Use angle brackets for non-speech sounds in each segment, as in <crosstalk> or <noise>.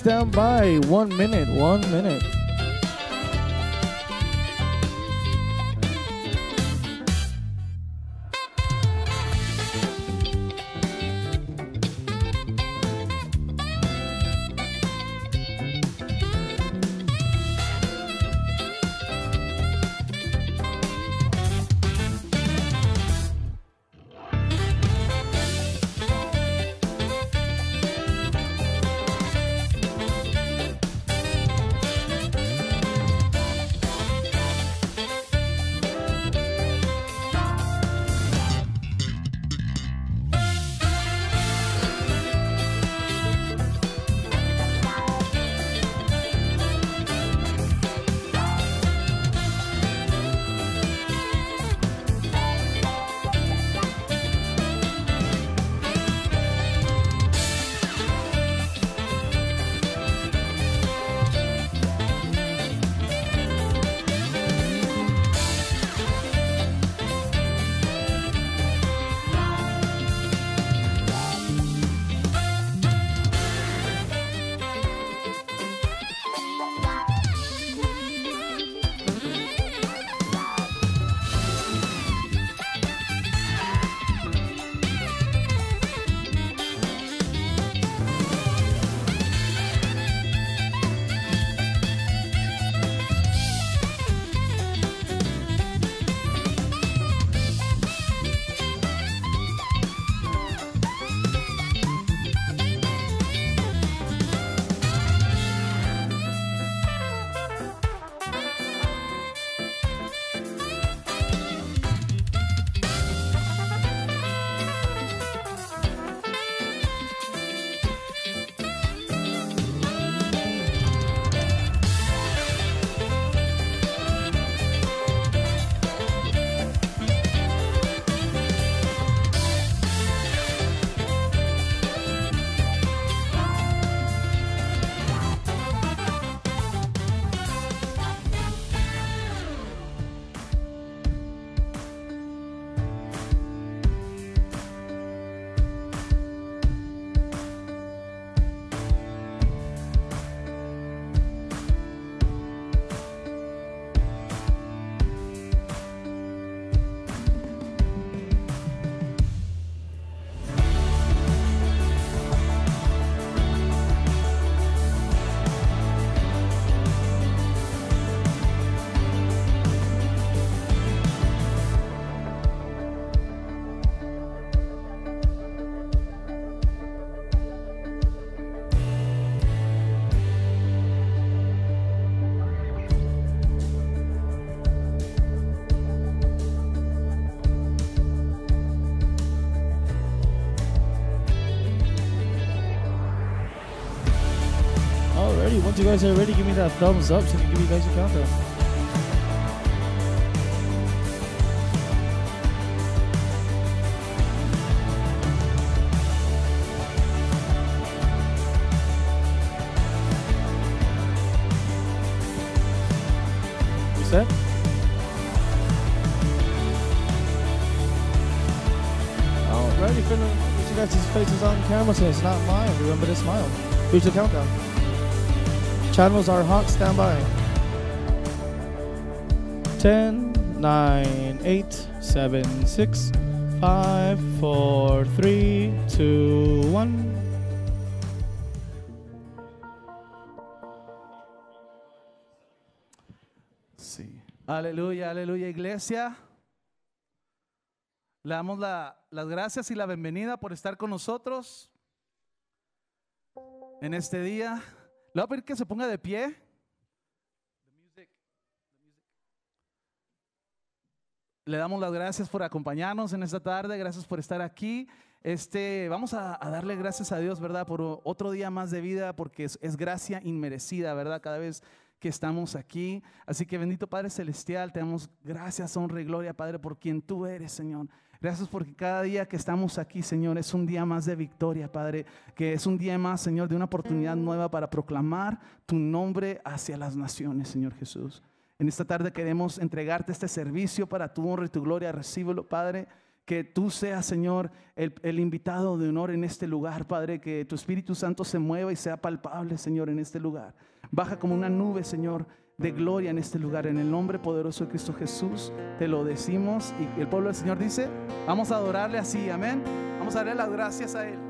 Stand by. One minute, one minute. You guys are ready, give me that thumbs up so I can give you guys a countdown. Alrighty, finna get you guys' faces on camera so it's not mine. Remember to smile. Here's the countdown. Channels are hot, stand by. 10, 9, 8, 7, 6, 5, 4, 3, 2, 1. Sí. Aleluya, aleluya, iglesia. Le damos la- las gracias y la bienvenida por estar con nosotros en este día. Le voy a pedir que se ponga de pie. Le damos las gracias por acompañarnos en esta tarde, gracias por estar aquí. Este, vamos a, darle gracias a Dios, ¿verdad? Por otro día más de vida, porque es, es gracia inmerecida, ¿verdad? Cada vez que estamos aquí. Así que bendito Padre Celestial, te damos gracias, honra y gloria, Padre, por quien tú eres, Señor. Gracias porque cada día que estamos aquí, Señor, es un día más de victoria, Padre, que es un día más, Señor, de una oportunidad nueva para proclamar tu nombre hacia las naciones, Señor Jesús. En esta tarde queremos entregarte este servicio para tu honra y tu gloria. Recíbelo, Padre. que tú seas, Señor, el, el, invitado de honor en este lugar, Padre, que tu Espíritu Santo se mueva y sea palpable, Señor, en este lugar. Baja como una nube, Señor, de gloria en este lugar. En el nombre poderoso de Cristo Jesús, te lo decimos. Y el pueblo del Señor dice, vamos a adorarle así, amén. Vamos a darle las gracias a Él.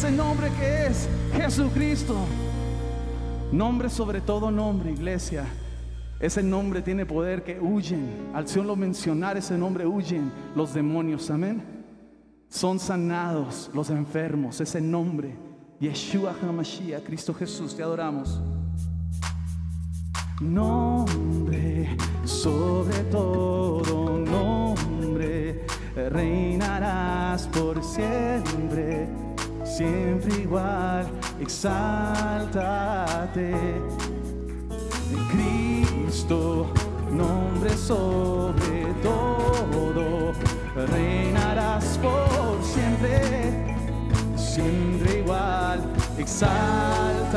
Ese nombre que es Jesucristo. Nombre sobre todo nombre, iglesia. Ese nombre tiene poder que huyen. Al solo mencionar ese nombre huyen los demonios. Amén. Son sanados los enfermos. Ese nombre. Yeshua HaMashiach, Cristo Jesús, te adoramos. Nombre sobre todo nombre reinarás por siempre, siempre igual, exáltate. En Cristo, nombre sobre todo, reinarás por siempre, siempre igual, exáltale.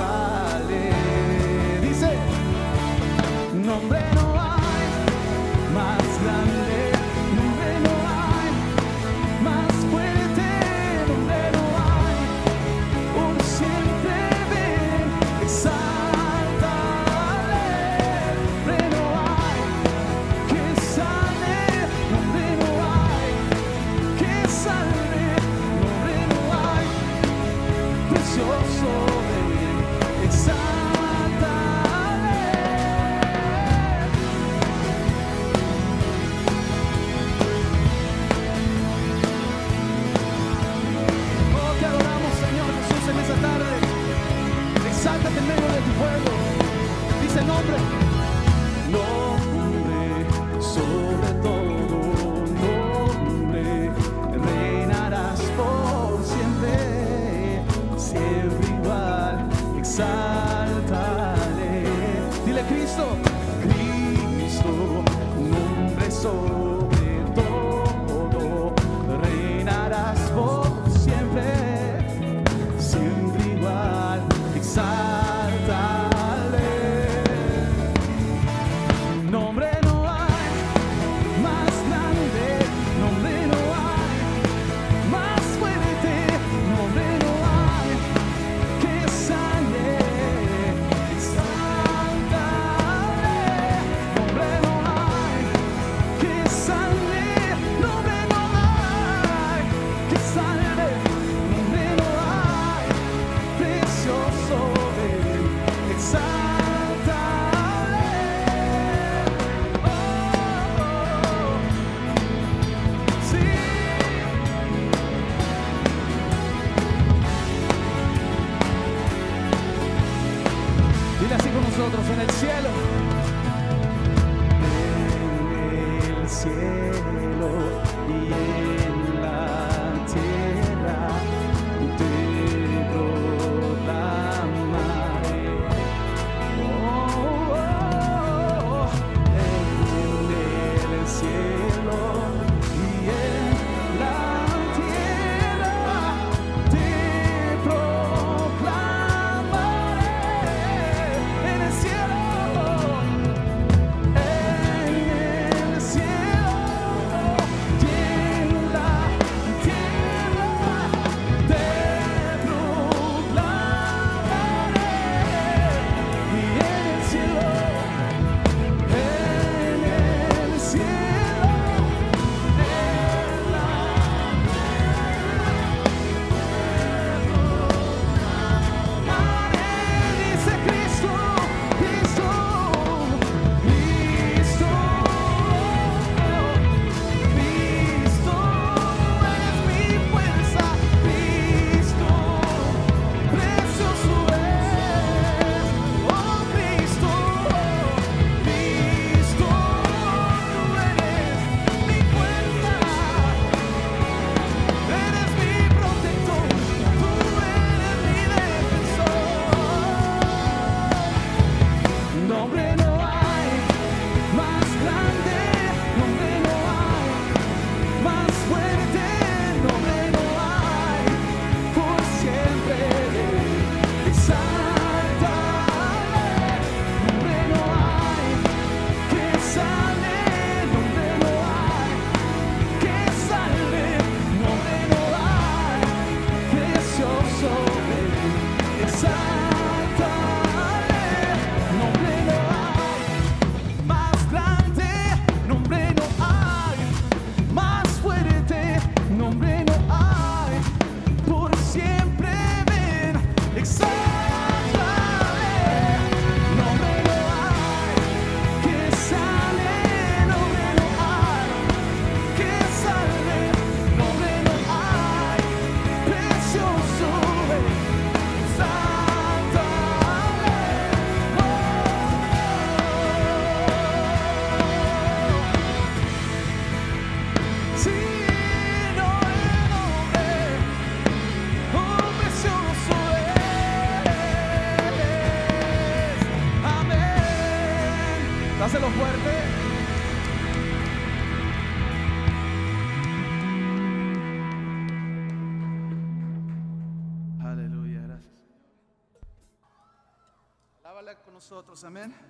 Nosotros,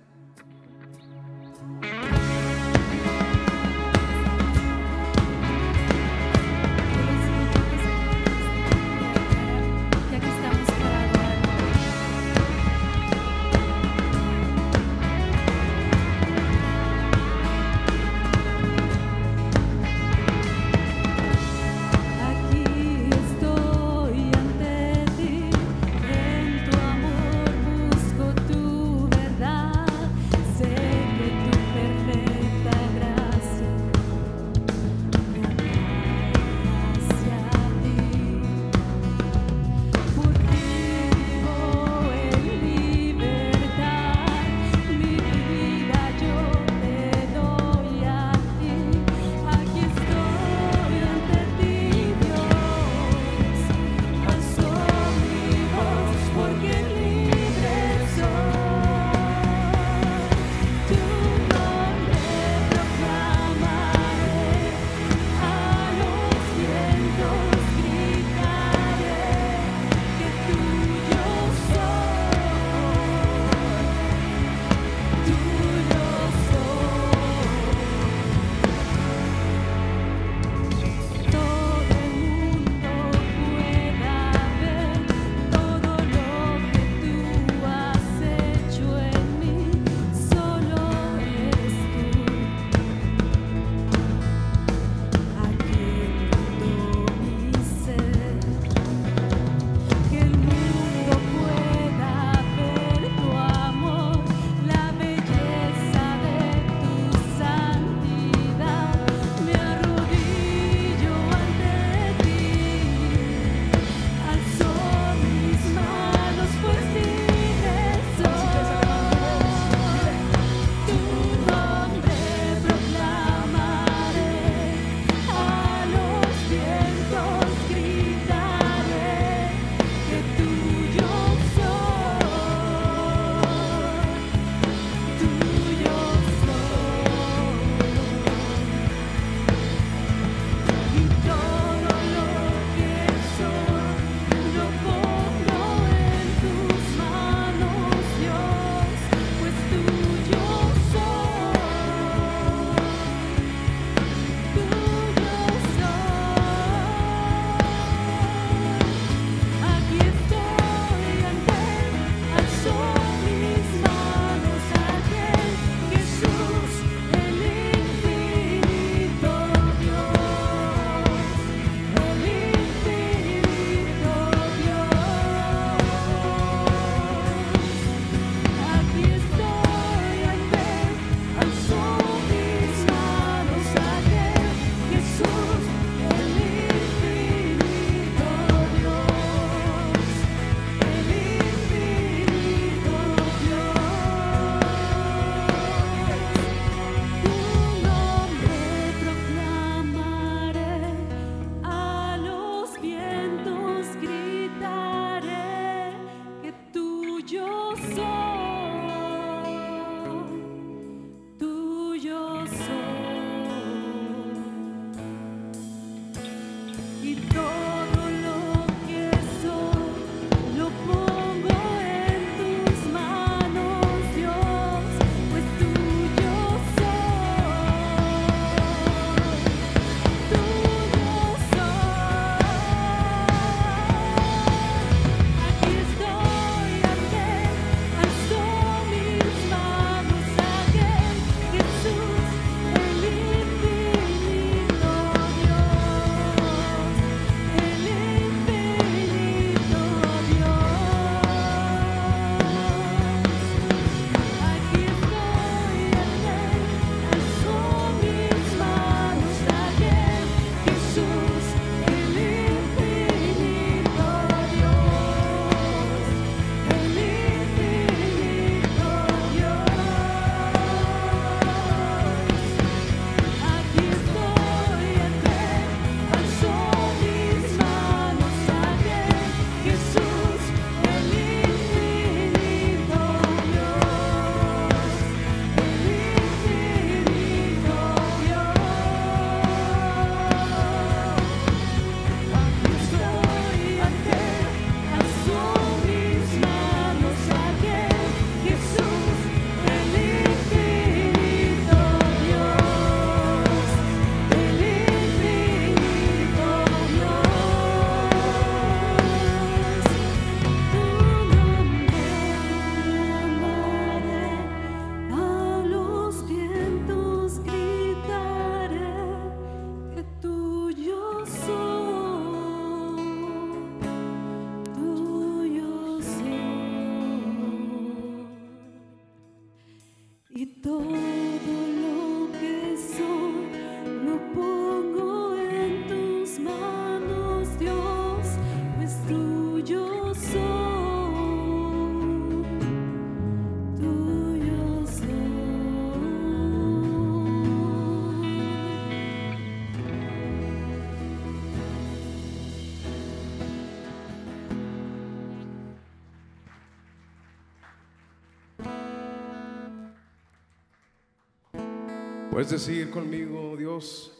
Puedes decir conmigo, Dios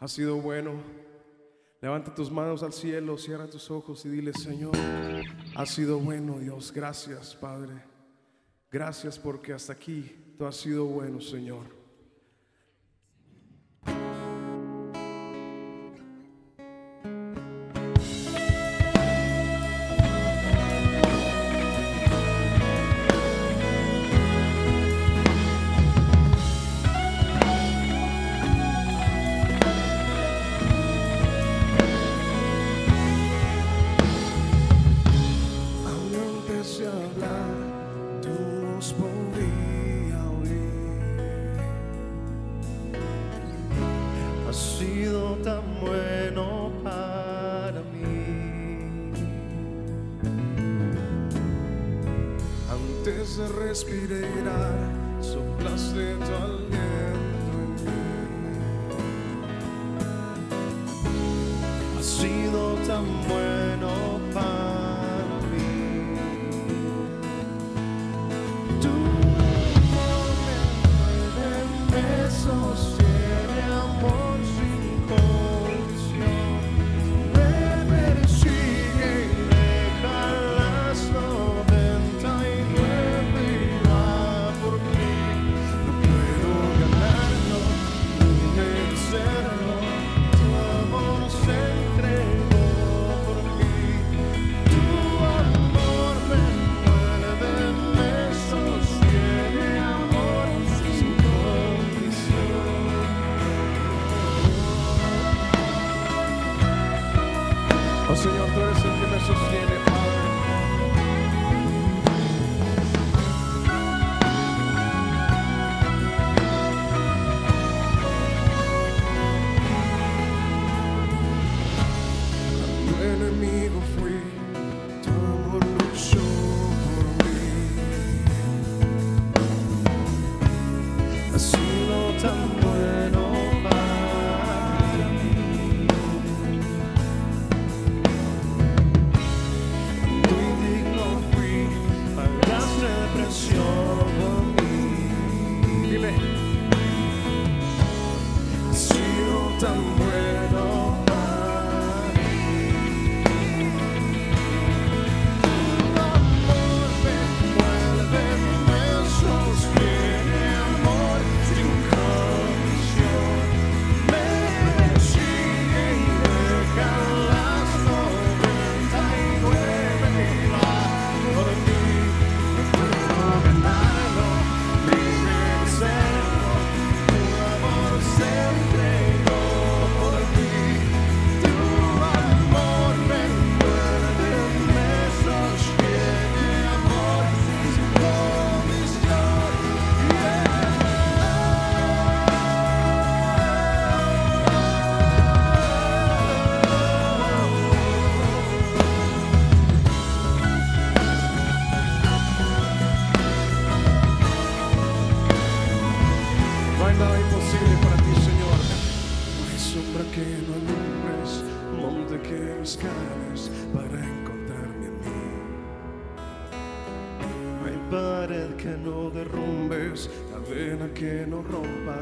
ha sido bueno. Levanta tus manos al cielo, cierra tus ojos y dile, Señor, ha sido bueno, Dios. Gracias, Padre. Gracias porque hasta aquí tú has sido bueno, Señor.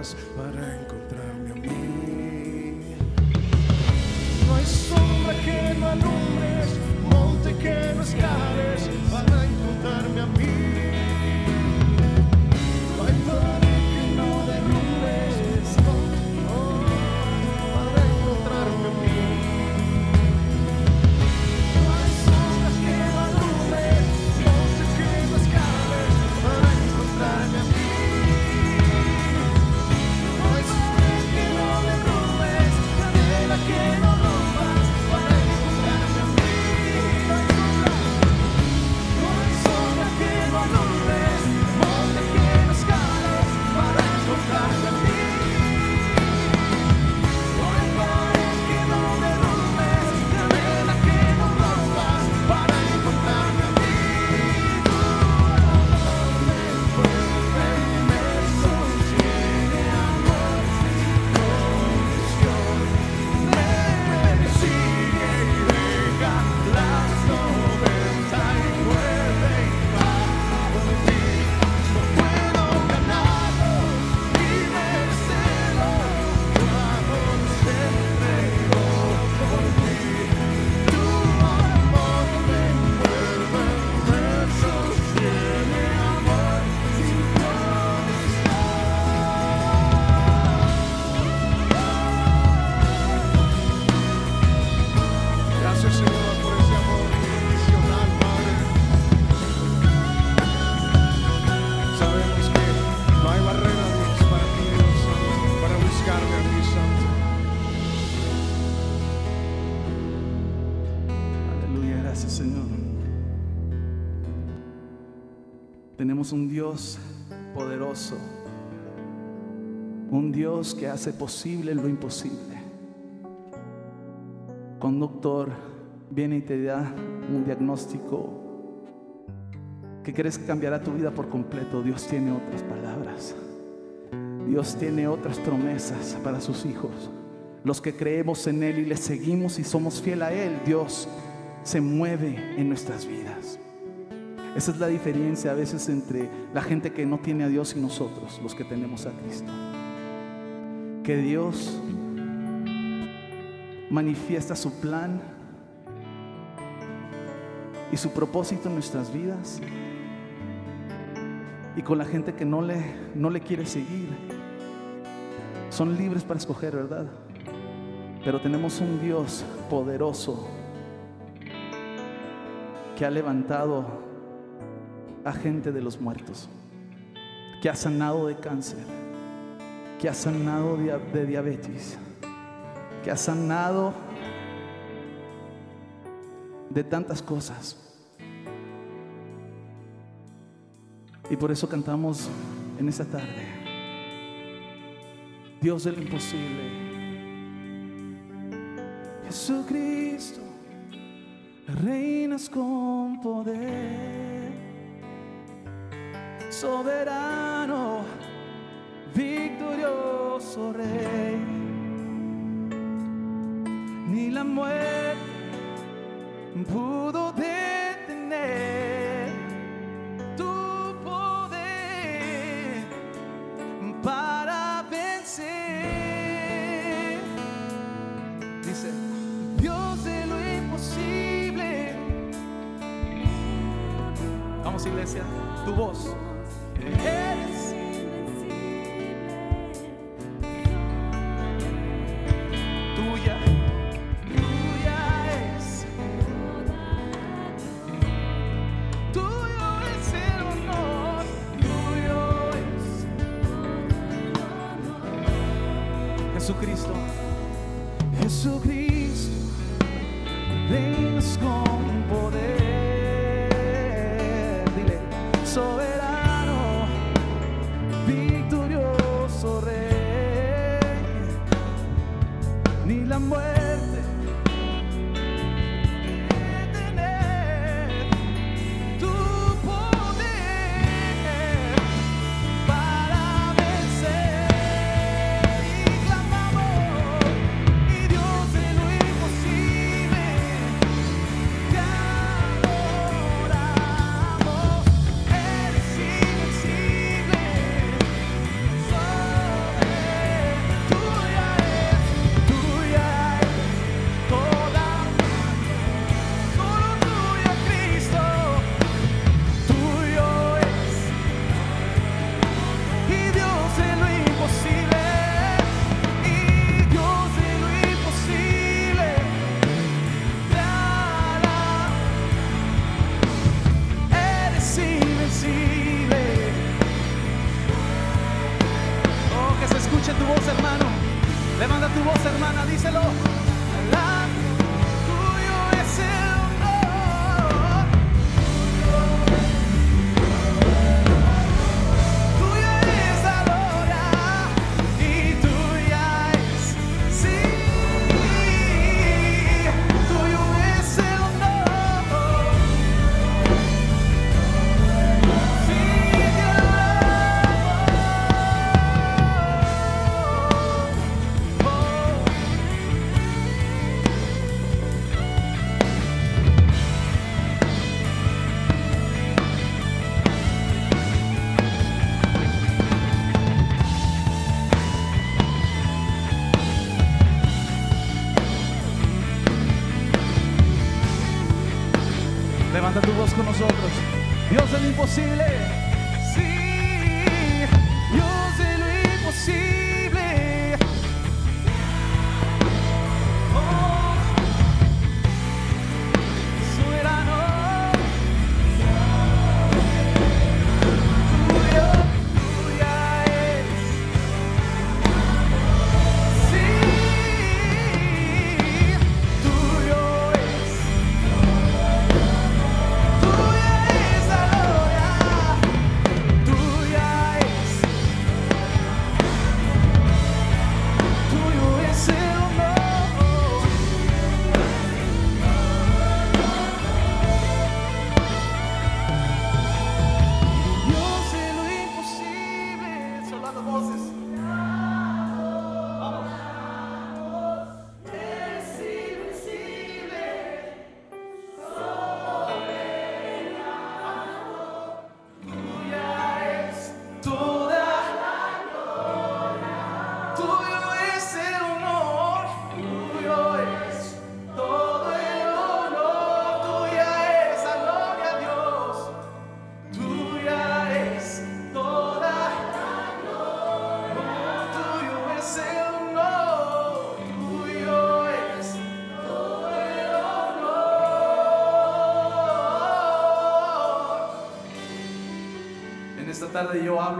mas marangku Un Dios poderoso, un Dios que hace posible lo imposible. Doctor viene y te da un diagnóstico que crees que cambiará tu vida por completo, Dios tiene otras palabras. Dios tiene otras promesas para sus hijos. Los que creemos en Él y le seguimos y somos fiel a Él, Dios se mueve en nuestras vidas. Esa es la diferencia a veces entre la gente que no tiene a Dios y nosotros, los que tenemos a Cristo. Que Dios manifiesta su plan y su propósito en nuestras vidas. Y con la gente que no le, no le quiere seguir, son libres para escoger, ¿verdad? Pero tenemos un Dios poderoso que ha levantado a gente de los muertos, que ha sanado de cáncer, que ha sanado de, diabetes, que ha sanado de tantas cosas. Y por eso cantamos en esta tarde. Dios del imposible. Jesucristo, reinas con poder. Soberano, victorioso rey. Ni la muerte pudo detener tu poder para vencer. Dice, Dios de lo imposible. Vamos iglesia, tu voz. Eres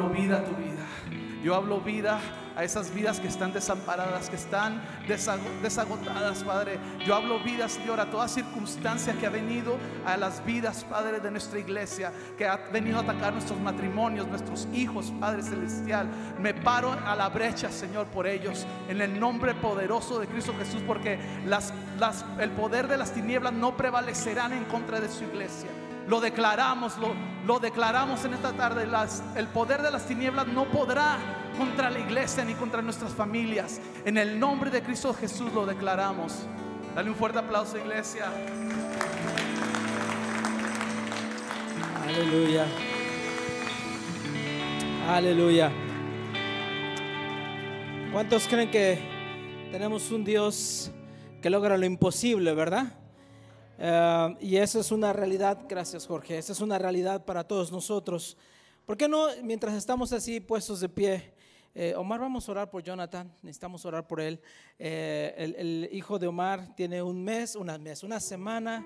vida a tu vida. Yo hablo vida a esas vidas que están desamparadas, que están desago- desagotadas, Padre. Yo hablo vida, Señor, a toda circunstancia que ha venido a las vidas, Padre, de nuestra iglesia, que ha venido a atacar nuestros matrimonios, nuestros hijos, Padre Celestial. Me paro a la brecha, Señor, por ellos, en el nombre poderoso de Cristo Jesús, porque las, las- el poder de las tinieblas no prevalecerán en contra de su iglesia. Lo declaramos, lo, lo declaramos en esta tarde. Las- el poder de las tinieblas no podrá contra la iglesia ni contra nuestras familias. En el nombre de Cristo Jesús lo declaramos. Dale un fuerte aplauso, iglesia. Aleluya. Aleluya. ¿Cuántos creen que tenemos un Dios que logra lo imposible, verdad? Eh, y esa es una realidad, gracias Jorge, esa es una realidad para todos nosotros. ¿Por qué no, mientras estamos así puestos de pie, eh, Omar, vamos a orar por Jonathan, necesitamos orar por él. Eh, el, el hijo de Omar tiene un mes, una mes, una semana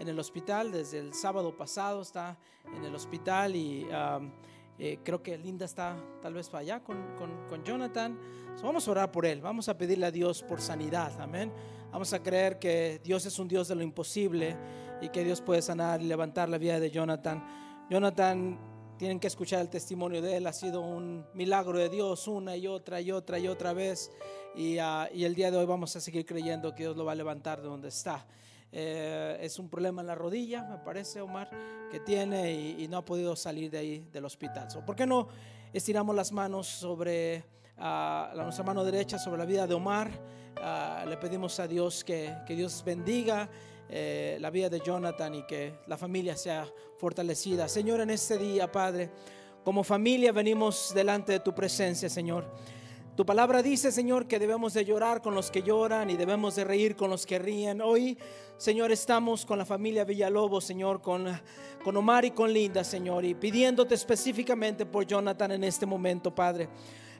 en el hospital, desde el sábado pasado está en el hospital y um, eh, creo que Linda está tal vez allá con, con- con Jonathan. So, vamos a orar por él, vamos a pedirle a Dios por sanidad, amén. Vamos a creer que Dios es un Dios de lo imposible y que Dios puede sanar y levantar la vida de Jonathan. Jonathan, tienen que escuchar el testimonio de él, ha sido un milagro de Dios una y otra y otra y otra vez. Y, ah, y el día de hoy vamos a seguir creyendo que Dios lo va a levantar de donde está. Eh, es un problema en la rodilla, me parece, Omar, que tiene y, no ha podido salir de ahí del hospital. So, ¿Por qué no estiramos las manos sobre ah, nuestra mano derecha sobre la vida de Omar? Ah, le pedimos a Dios que, que Dios bendiga eh, la vida de Jonathan y que la familia sea fortalecida. Señor, en este día, Padre, como familia venimos delante de tu presencia, Señor. Tu palabra dice, Señor, que debemos de llorar con los que lloran y debemos de reír con los que ríen. Hoy, Señor, estamos con la familia Villalobos, Señor, con, con Omar y con Linda, Señor, y pidiéndote específicamente por Jonathan en este momento, Padre.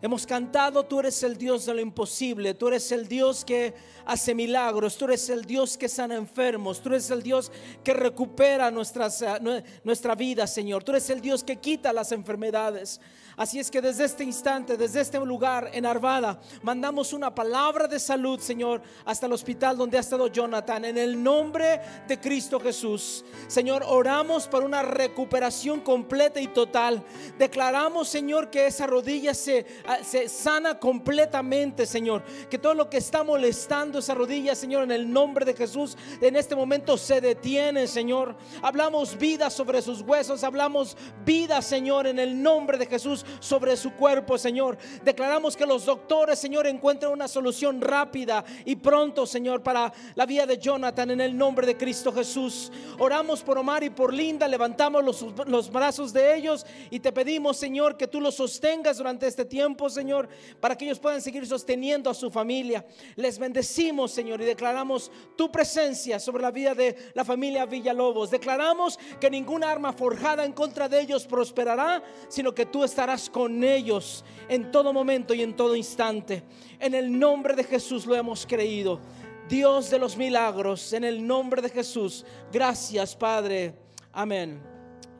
Hemos cantado, tú eres el Dios de lo imposible, tú eres el Dios que hace milagros, tú eres el Dios que sana enfermos, tú eres el Dios que recupera nuestras, eh, nue- nuestra vida, Señor, tú eres el Dios que quita las enfermedades. Así es que desde este instante, desde este lugar en Arvada, mandamos una palabra de salud, Señor, hasta el hospital donde ha estado Jonathan, en el nombre de Cristo Jesús. Señor, oramos por una recuperación completa y total. Declaramos, Señor, que esa rodilla se, ah, se sana completamente, Señor. Que todo lo que está molestando esa rodilla, Señor, en el nombre de Jesús, en este momento se detiene, Señor. Hablamos vida sobre sus huesos, hablamos vida, Señor, en el nombre de Jesús sobre su cuerpo, Señor. Declaramos que los doctores, Señor, encuentren una solución rápida y pronto, Señor, para la vida de Jonathan en el nombre de Cristo Jesús. Oramos por Omar y por Linda, levantamos los, los brazos de ellos y te pedimos, Señor, que tú los sostengas durante este tiempo, Señor, para que ellos puedan seguir sosteniendo a su familia. Les bendecimos, Señor, y declaramos tu presencia sobre la vida de la familia Villalobos. Declaramos que ninguna arma forjada en contra de ellos prosperará, sino que tú estarás con ellos en todo momento y en todo instante. En el nombre de Jesús lo hemos creído. Dios de los milagros, en el nombre de Jesús. Gracias, Padre. Amén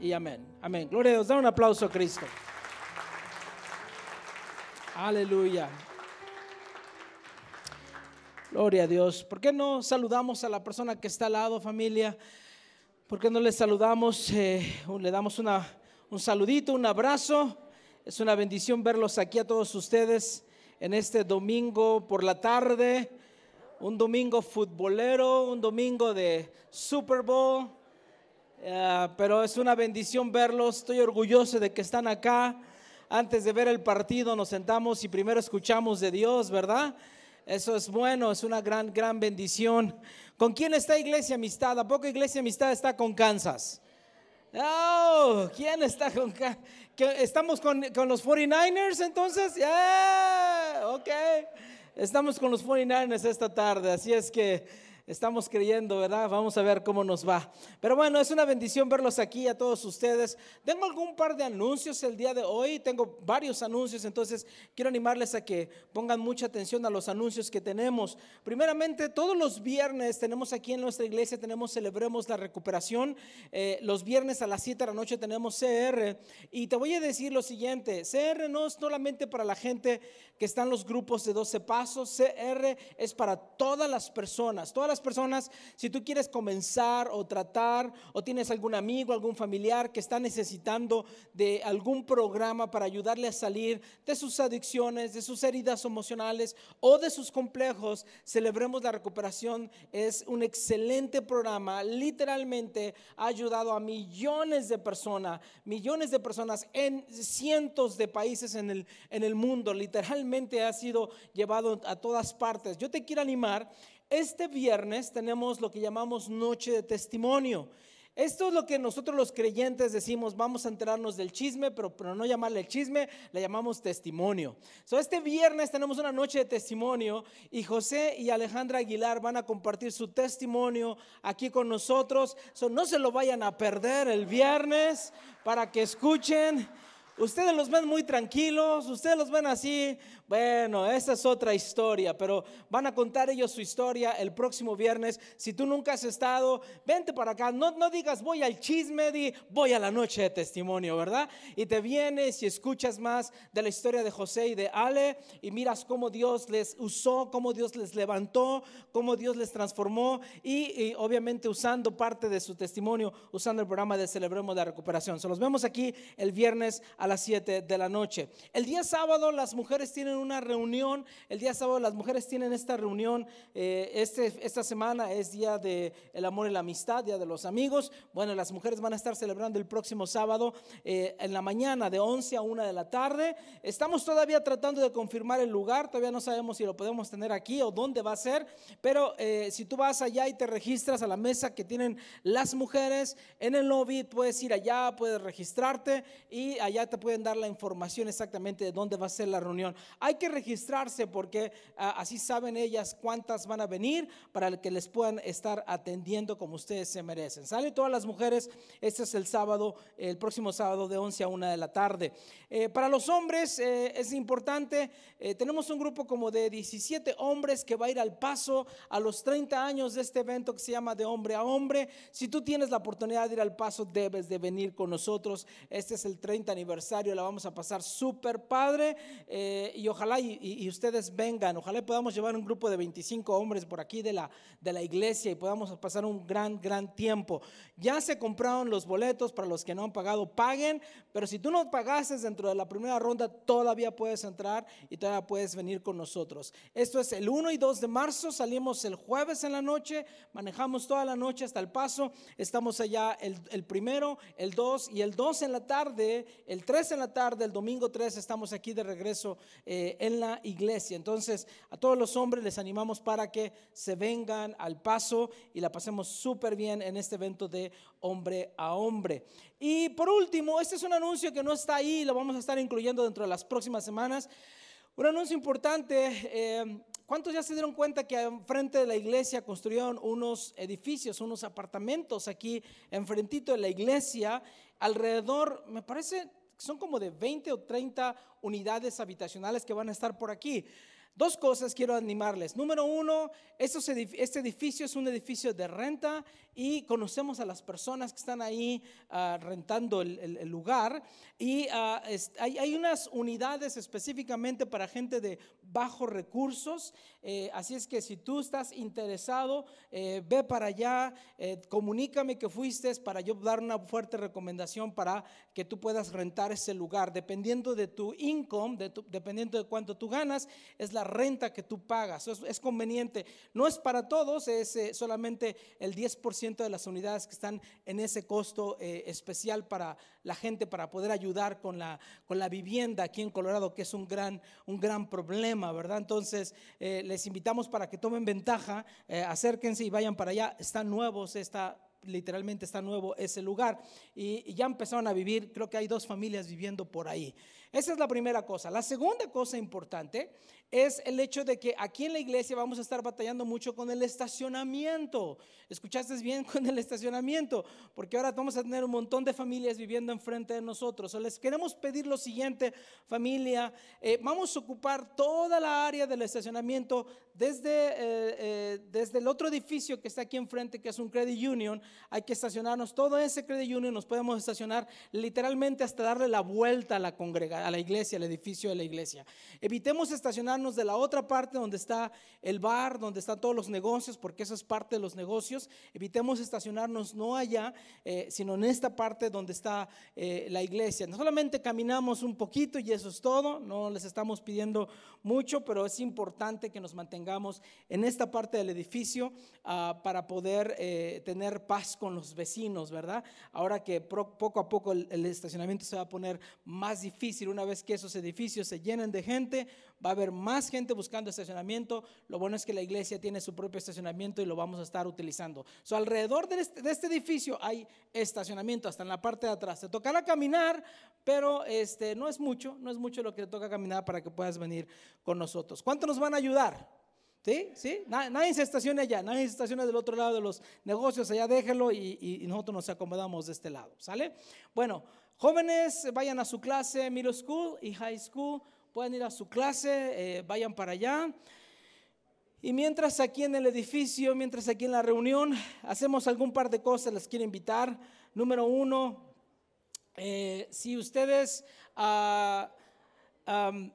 y amén. Amén. Gloria a Dios. Da un aplauso a Cristo. Aleluya. Gloria a Dios. ¿Por qué no saludamos a la persona que está al lado, familia? ¿Por qué no le saludamos? eh, le damos una, un saludito, un abrazo. Es una bendición verlos aquí a todos ustedes en este domingo por la tarde. Un domingo futbolero, un domingo de Super Bowl. Eh, pero es una bendición verlos. Estoy orgulloso de que están acá. Antes de ver el partido nos sentamos y primero escuchamos de Dios, ¿verdad? Eso es bueno, es una gran, gran bendición. ¿Con quién está Iglesia Amistad? ¿A poco Iglesia Amistad está con Kansas? Oh, ¿quién está con? ¿Estamos con, con, los 49ers entonces? Yeah, ok. Estamos con los 49ers esta tarde, así es que Estamos creyendo, ¿verdad? Vamos a ver cómo nos va. Pero bueno, es una bendición verlos aquí a todos ustedes. Tengo algún par de anuncios el día de hoy. Tengo varios anuncios, entonces quiero animarles a que pongan mucha atención a los anuncios que tenemos. Primeramente, todos los viernes tenemos aquí en nuestra iglesia, tenemos Celebremos la Recuperación. Eh, los viernes a las 7 de la noche tenemos CR. Y te voy a decir lo siguiente, CR no es solamente para la gente que está en los grupos de 12 pasos, CR es para todas las personas, todas las personas, si tú quieres comenzar o tratar o tienes algún amigo, algún familiar que está necesitando de algún programa para ayudarle a salir de sus adicciones, de sus heridas emocionales o de sus complejos, celebremos la recuperación, es un excelente programa, literalmente ha ayudado a millones de personas, millones de personas en cientos de países en el, en el mundo, literalmente ha sido llevado a todas partes. Yo te quiero animar, este viernes tenemos lo que llamamos noche de testimonio. Esto es lo que nosotros los creyentes decimos, vamos a enterarnos del chisme, pero, pero no llamarle chisme, le llamamos testimonio. So, este viernes tenemos una noche de testimonio y José y Alejandra Aguilar van a compartir su testimonio aquí con nosotros. So, no se lo vayan a perder el viernes para que escuchen. Ustedes los ven muy tranquilos, ustedes los ven así, bueno, esa es otra historia, pero van a contar ellos su historia el próximo viernes. Si tú nunca has estado, vente para acá. No, no digas voy al chisme, voy a la noche de testimonio, ¿verdad? Y te vienes y escuchas más de la historia de José y de Ale y miras cómo Dios les usó, cómo Dios les levantó, cómo Dios les transformó y, y obviamente usando parte de su testimonio, usando el programa de Celebremos la Recuperación. Se los vemos aquí el viernes las 7 de la noche. El día sábado las mujeres tienen una reunión. El día sábado las mujeres tienen esta reunión. Eh, este, esta semana es día de el amor y la amistad, día de los amigos. Bueno, las mujeres van a estar celebrando el próximo sábado eh, en la mañana de 11 a 1 de la tarde. Estamos todavía tratando de confirmar el lugar. Todavía no sabemos si lo podemos tener aquí o dónde va a ser. Pero eh, si tú vas allá y te registras a la mesa que tienen las mujeres en el lobby, puedes ir allá, puedes registrarte y allá te pueden dar la información exactamente de dónde va a ser la reunión. Hay que registrarse porque ah, así saben ellas cuántas van a venir para que les puedan estar atendiendo como ustedes se merecen. Sale todas las mujeres, este es el sábado, el próximo sábado de 11 a 1 de la tarde. Eh, para los hombres eh, es importante, eh, tenemos un grupo como de 17 hombres que va a ir al paso a los 30 años de este evento que se llama de hombre a hombre. Si tú tienes la oportunidad de ir al paso, debes de venir con nosotros. Este es el 30 aniversario, la vamos a pasar súper padre y ojalá y, ustedes vengan, ojalá podamos llevar un grupo de 25 hombres por aquí de la, de la iglesia y podamos pasar un gran, gran tiempo. Ya se compraron los boletos para los que no han pagado, paguen, pero si tú no pagaste dentro de la primera ronda, todavía puedes entrar y todavía puedes venir con nosotros. Esto es el 1 y 2 de marzo, salimos el jueves en la noche, manejamos toda la noche hasta el paso, estamos allá el, el primero, el 2 y el 2 en la tarde, el 3 en la tarde, el domingo 3 estamos aquí de regreso. Eh, en la iglesia. Entonces, a todos los hombres les animamos para que se vengan al paso y la pasemos súper bien en este evento de hombre a hombre. Y por último, este es un anuncio que no está ahí, lo vamos a estar incluyendo dentro de las próximas semanas. Un anuncio importante. Eh, ¿Cuántos ya se dieron cuenta que enfrente de la iglesia construyeron unos edificios, unos apartamentos aquí enfrentito de la iglesia? Alrededor, me parece, son como de 20 o 30 unidades habitacionales que van a estar por aquí. Dos cosas quiero animarles. Número uno, este edificio es un edificio de renta y conocemos a las personas que están ahí uh, rentando el, lugar. Y hay, hay, unas unidades específicamente para gente de bajos recursos. Eh, así es que si tú estás interesado, eh, ve para allá, eh, comunícame que fuiste para yo dar una fuerte recomendación para que tú puedas rentar ese lugar. Dependiendo de tu income, dependiendo de cuánto tú ganas, es la renta que tú pagas. Es, es conveniente. No es para todos, es solamente el 10% de las unidades que están en ese costo especial para la gente, para poder ayudar con la, con la vivienda aquí en Colorado, que es un gran, un gran problema, ¿verdad? Entonces, eh, les invitamos para que tomen ventaja, eh, acérquense y vayan para allá. Están nuevos, está literalmente está nuevo ese lugar y, y, ya empezaron a vivir, creo que hay dos familias viviendo por ahí. Esa es la primera cosa. La segunda cosa importante es el hecho de que aquí en la iglesia vamos a estar batallando mucho con el estacionamiento. ¿Escuchaste bien <laughs> con el estacionamiento? Porque ahora vamos a tener un montón de familias viviendo enfrente de nosotros. O les queremos pedir lo siguiente, familia, eh, vamos a ocupar toda la área del estacionamiento desde, eh, eh, desde el otro edificio que está aquí enfrente, que es un credit union. Hay que estacionarnos todo ese credit union, nos podemos estacionar literalmente hasta darle la vuelta a la congrega, a la iglesia, al edificio de la iglesia. Evitemos estacionarnos de la otra parte donde está el bar, donde están todos los negocios, porque eso es parte de los negocios. Evitemos estacionarnos no allá, eh, sino en esta parte donde está eh, la iglesia. No solamente caminamos un poquito y eso es todo, no les estamos pidiendo mucho, pero es importante que nos mantengamos en esta parte del edificio ah, para poder eh, tener paz con los vecinos, ¿verdad? Ahora que poco a poco el estacionamiento se va a poner más difícil, una vez que esos edificios se llenen de gente, va a haber más gente buscando estacionamiento. Lo bueno es que la iglesia tiene su propio estacionamiento y lo vamos a estar utilizando. So, alrededor de este, de este edificio hay estacionamiento, hasta en la parte de atrás. Te tocará caminar, pero este, no es mucho, no es mucho lo que te toca caminar para que puedas venir con nosotros. ¿Cuánto nos van a ayudar? ¿Sí? ¿Sí? Na- Nadie se estaciona allá, nadie se estaciona del otro lado de los negocios, allá déjelo y- y nosotros nos acomodamos de este lado, ¿sale? Bueno, jóvenes, vayan a su clase, middle school y high school, pueden ir a su clase, eh, vayan para allá. Y mientras aquí en el edificio, mientras aquí en la reunión, hacemos algún par de cosas, les quiero invitar. Número uno, eh, si ustedes, ah, am,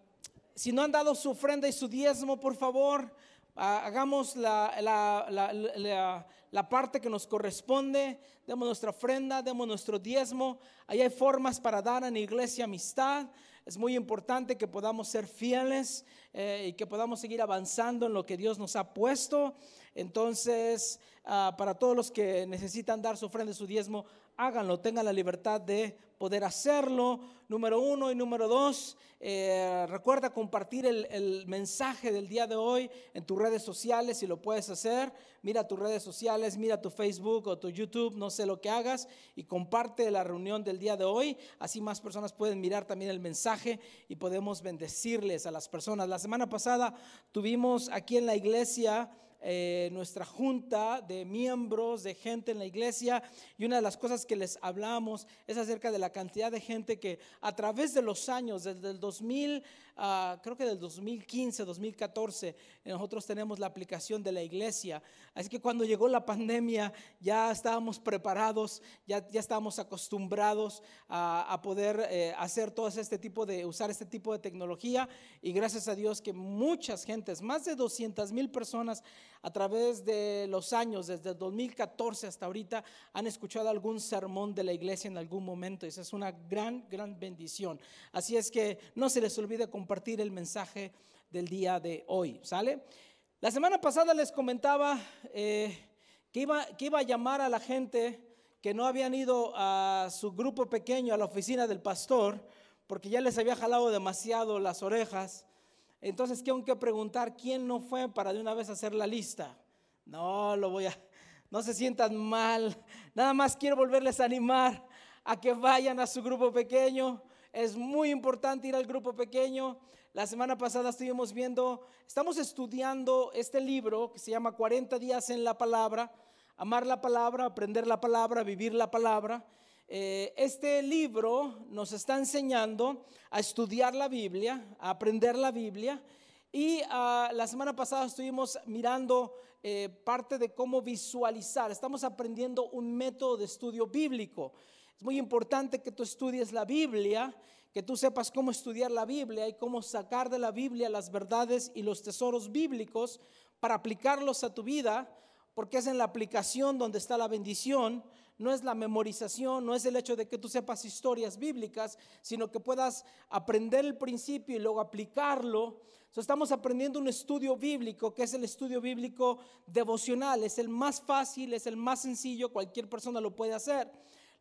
si no han dado su ofrenda y su diezmo, por favor, ah, hagamos la- la- la- la parte que nos corresponde, demos nuestra ofrenda, demos nuestro diezmo. Ahí hay formas para dar en la iglesia amistad. Es muy importante que podamos ser fieles eh, y que podamos seguir avanzando en lo que Dios nos ha puesto. Entonces, ah, para todos los que necesitan dar su ofrenda su diezmo, háganlo, tengan la libertad de poder hacerlo. Número uno y número dos, eh, recuerda compartir el, el mensaje del día de hoy en tus redes sociales si lo puedes hacer. Mira tus redes sociales, mira tu Facebook o tu YouTube, no sé lo que hagas, y comparte la reunión del día de hoy. Así más personas pueden mirar también el mensaje y podemos bendecirles a las personas. La semana pasada tuvimos aquí en la iglesia eh, nuestra junta de miembros, de gente en la iglesia, y una de las cosas que les hablamos es acerca de la cantidad de gente que a través de los años, desde el 2000, ah, creo que del 2015, 2014, nosotros tenemos la aplicación de la iglesia. Así que cuando llegó la pandemia ya estábamos preparados, ya, ya estábamos acostumbrados a, a poder eh, hacer todo este tipo de, usar este tipo de tecnología, y gracias a Dios que muchas gentes, más de 200 mil personas, a través de los años, desde el 2014 hasta ahorita, han escuchado algún sermón de la iglesia en algún momento. Esa es una gran, gran bendición. Así es que no se les olvide compartir el mensaje del día de hoy, ¿sale? La semana pasada les comentaba eh, que, iba, que iba a llamar a la gente que no habían ido a su grupo pequeño, a la oficina del pastor, porque ya les había jalado demasiado las orejas. Entonces tengo que preguntar quién no fue para de una vez hacer la lista. No, lo voy a, no se sientan mal. Nada más quiero volverles a animar a que vayan a su grupo pequeño. Es muy importante ir al grupo pequeño. La semana pasada estuvimos viendo, estamos estudiando este libro que se llama 40 días en la palabra, amar la palabra, aprender la palabra, vivir la palabra. Eh, este libro nos está enseñando a estudiar la Biblia, a aprender la Biblia. Y ah, la semana pasada estuvimos mirando eh, parte de cómo visualizar. Estamos aprendiendo un método de estudio bíblico. Es muy importante que tú estudies la Biblia, que tú sepas cómo estudiar la Biblia y cómo sacar de la Biblia las verdades y los tesoros bíblicos para aplicarlos a tu vida, porque es en la aplicación donde está la bendición, no es la memorización, no es el hecho de que tú sepas historias bíblicas, sino que puedas aprender el principio y luego aplicarlo. So, estamos aprendiendo un estudio bíblico, que es el estudio bíblico devocional, es el más fácil, es el más sencillo, cualquier persona lo puede hacer.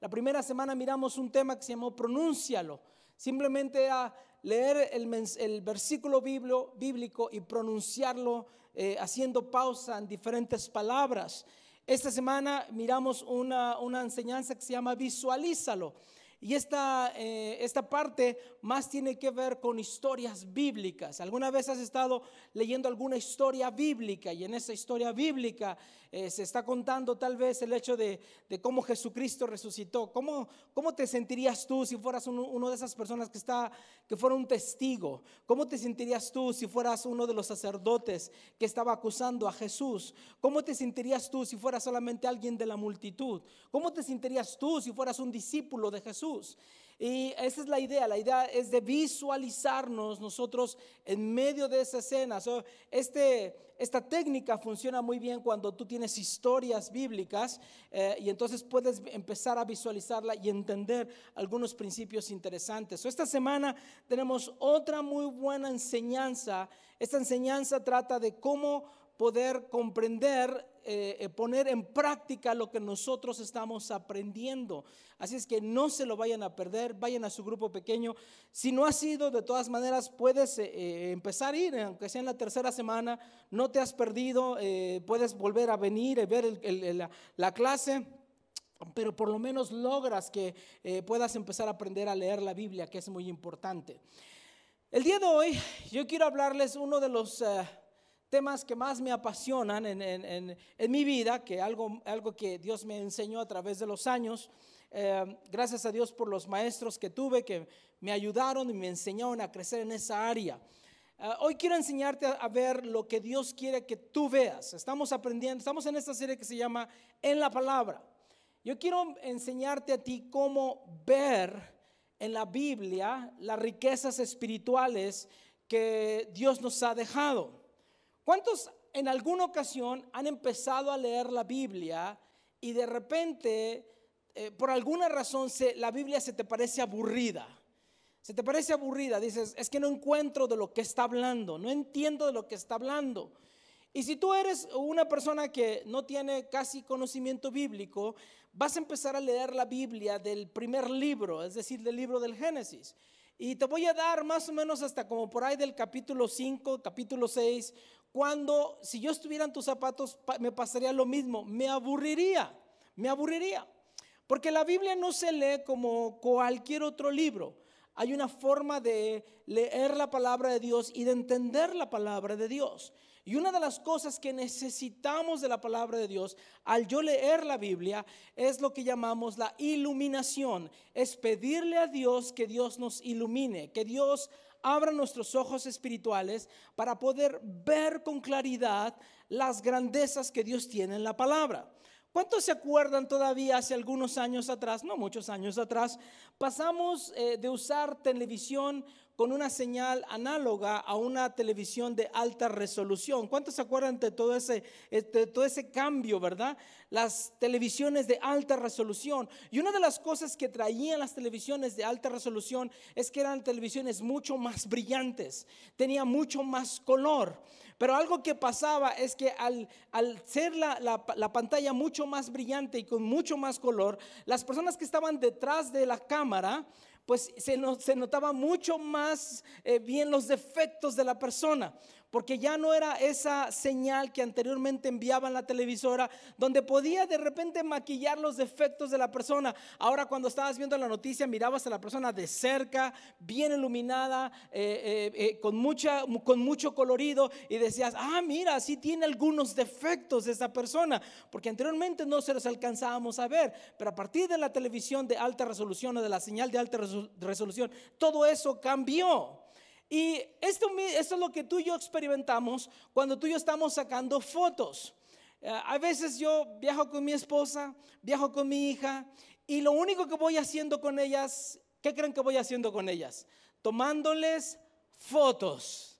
La primera semana miramos un tema que se llamó pronúncialo. Simplemente a leer el, versículo bíblico y pronunciarlo eh, haciendo pausa en diferentes palabras. Esta semana miramos una enseñanza que se llama visualízalo. Y esta, eh, esta parte más tiene que ver con historias bíblicas. ¿Alguna vez has estado leyendo alguna historia bíblica y en esa historia bíblica eh, se está contando tal vez el hecho de, cómo Jesucristo resucitó? ¿Cómo, ¿Cómo te sentirías tú si fueras uno, uno de esas personas que, está, que fuera un testigo? ¿Cómo te sentirías tú si fueras uno de los sacerdotes que estaba acusando a Jesús? ¿Cómo te sentirías tú si fueras solamente alguien de la multitud? ¿Cómo te sentirías tú si fueras un discípulo de Jesús? Y esa es la idea, la idea es de visualizarnos nosotros en medio de esa escena. Este, esta técnica funciona muy bien cuando tú tienes historias bíblicas eh, y entonces puedes empezar a visualizarla y entender algunos principios interesantes. So, esta semana tenemos otra muy buena enseñanza. Esta enseñanza trata de cómo poder comprender, eh, eh, poner en práctica lo que nosotros estamos aprendiendo. Así es que no se lo vayan a perder, vayan a su grupo pequeño. Si no ha sido, de todas maneras, puedes eh, empezar a ir, aunque sea en la tercera semana, no te has perdido, puedes volver a venir y ver la, la clase. Pero por lo menos logras que puedas empezar a aprender a leer la Biblia, que es muy importante. El día de hoy yo quiero hablarles uno de los temas que más me apasionan en, en- en- en mi vida, que algo, algo que Dios me enseñó a través de los años. Eh, gracias a Dios por los maestros que tuve que me ayudaron y me enseñaron a crecer en esa área. Eh, hoy quiero enseñarte a, a ver lo que Dios quiere que tú veas. Estamos aprendiendo, estamos en esta serie que se llama En la Palabra. Yo quiero enseñarte a ti cómo ver en la Biblia las riquezas espirituales que Dios nos ha dejado. ¿Cuántos en alguna ocasión han empezado a leer la Biblia y de repente, eh, por alguna razón, la Biblia se te parece aburrida? Se te parece aburrida, dices, es que no encuentro de lo que está hablando, no entiendo de lo que está hablando. Y si tú eres una persona que no tiene casi conocimiento bíblico, vas a empezar a leer la Biblia del primer libro, es decir, del libro del Génesis. Y te voy a dar más o menos hasta como por ahí del capítulo 5, capítulo 6, cuando si yo estuviera en tus zapatos pa- me pasaría lo mismo, me aburriría, me aburriría. Porque la Biblia no se lee como cualquier otro libro. Hay una forma de leer la palabra de Dios y de entender la palabra de Dios. Y una de las cosas que necesitamos de la palabra de Dios al yo leer la Biblia es lo que llamamos la iluminación. Es pedirle a Dios que Dios nos ilumine, que Dios abra nuestros ojos espirituales para poder ver con claridad las grandezas que Dios tiene en la palabra. ¿Cuántos se acuerdan todavía hace algunos años atrás, no muchos años atrás, pasamos eh, de usar televisión con una señal análoga a una televisión de alta resolución? ¿Cuántos se acuerdan de todo ese, eh, de todo ese cambio, verdad? Las televisiones de alta resolución. Y una de las cosas que traían las televisiones de alta resolución es que eran televisiones mucho más brillantes, tenía mucho más color. Pero algo que pasaba es que al, al ser la, la- la pantalla mucho más brillante y con mucho más color, las personas que estaban detrás de la cámara, pues se, se notaba mucho más eh, bien los defectos de la persona. Porque ya no era esa señal que anteriormente enviaban la televisora, donde podía de repente maquillar los defectos de la persona. Ahora cuando estabas viendo la noticia, mirabas a la persona de cerca, bien iluminada, eh, eh, eh, con, con mucho colorido, y decías, ah, mira, sí tiene algunos defectos esa persona, porque anteriormente no se los alcanzábamos a ver, pero a partir de la televisión de alta resolución o de la señal de alta resol- resolución, todo eso cambió. Y esto, esto es lo que tú y yo experimentamos cuando tú y yo estamos sacando fotos. Eh, a veces yo viajo con mi esposa, viajo con mi hija, y lo único que voy haciendo con ellas, ¿qué creen que voy haciendo con ellas? Tomándoles fotos.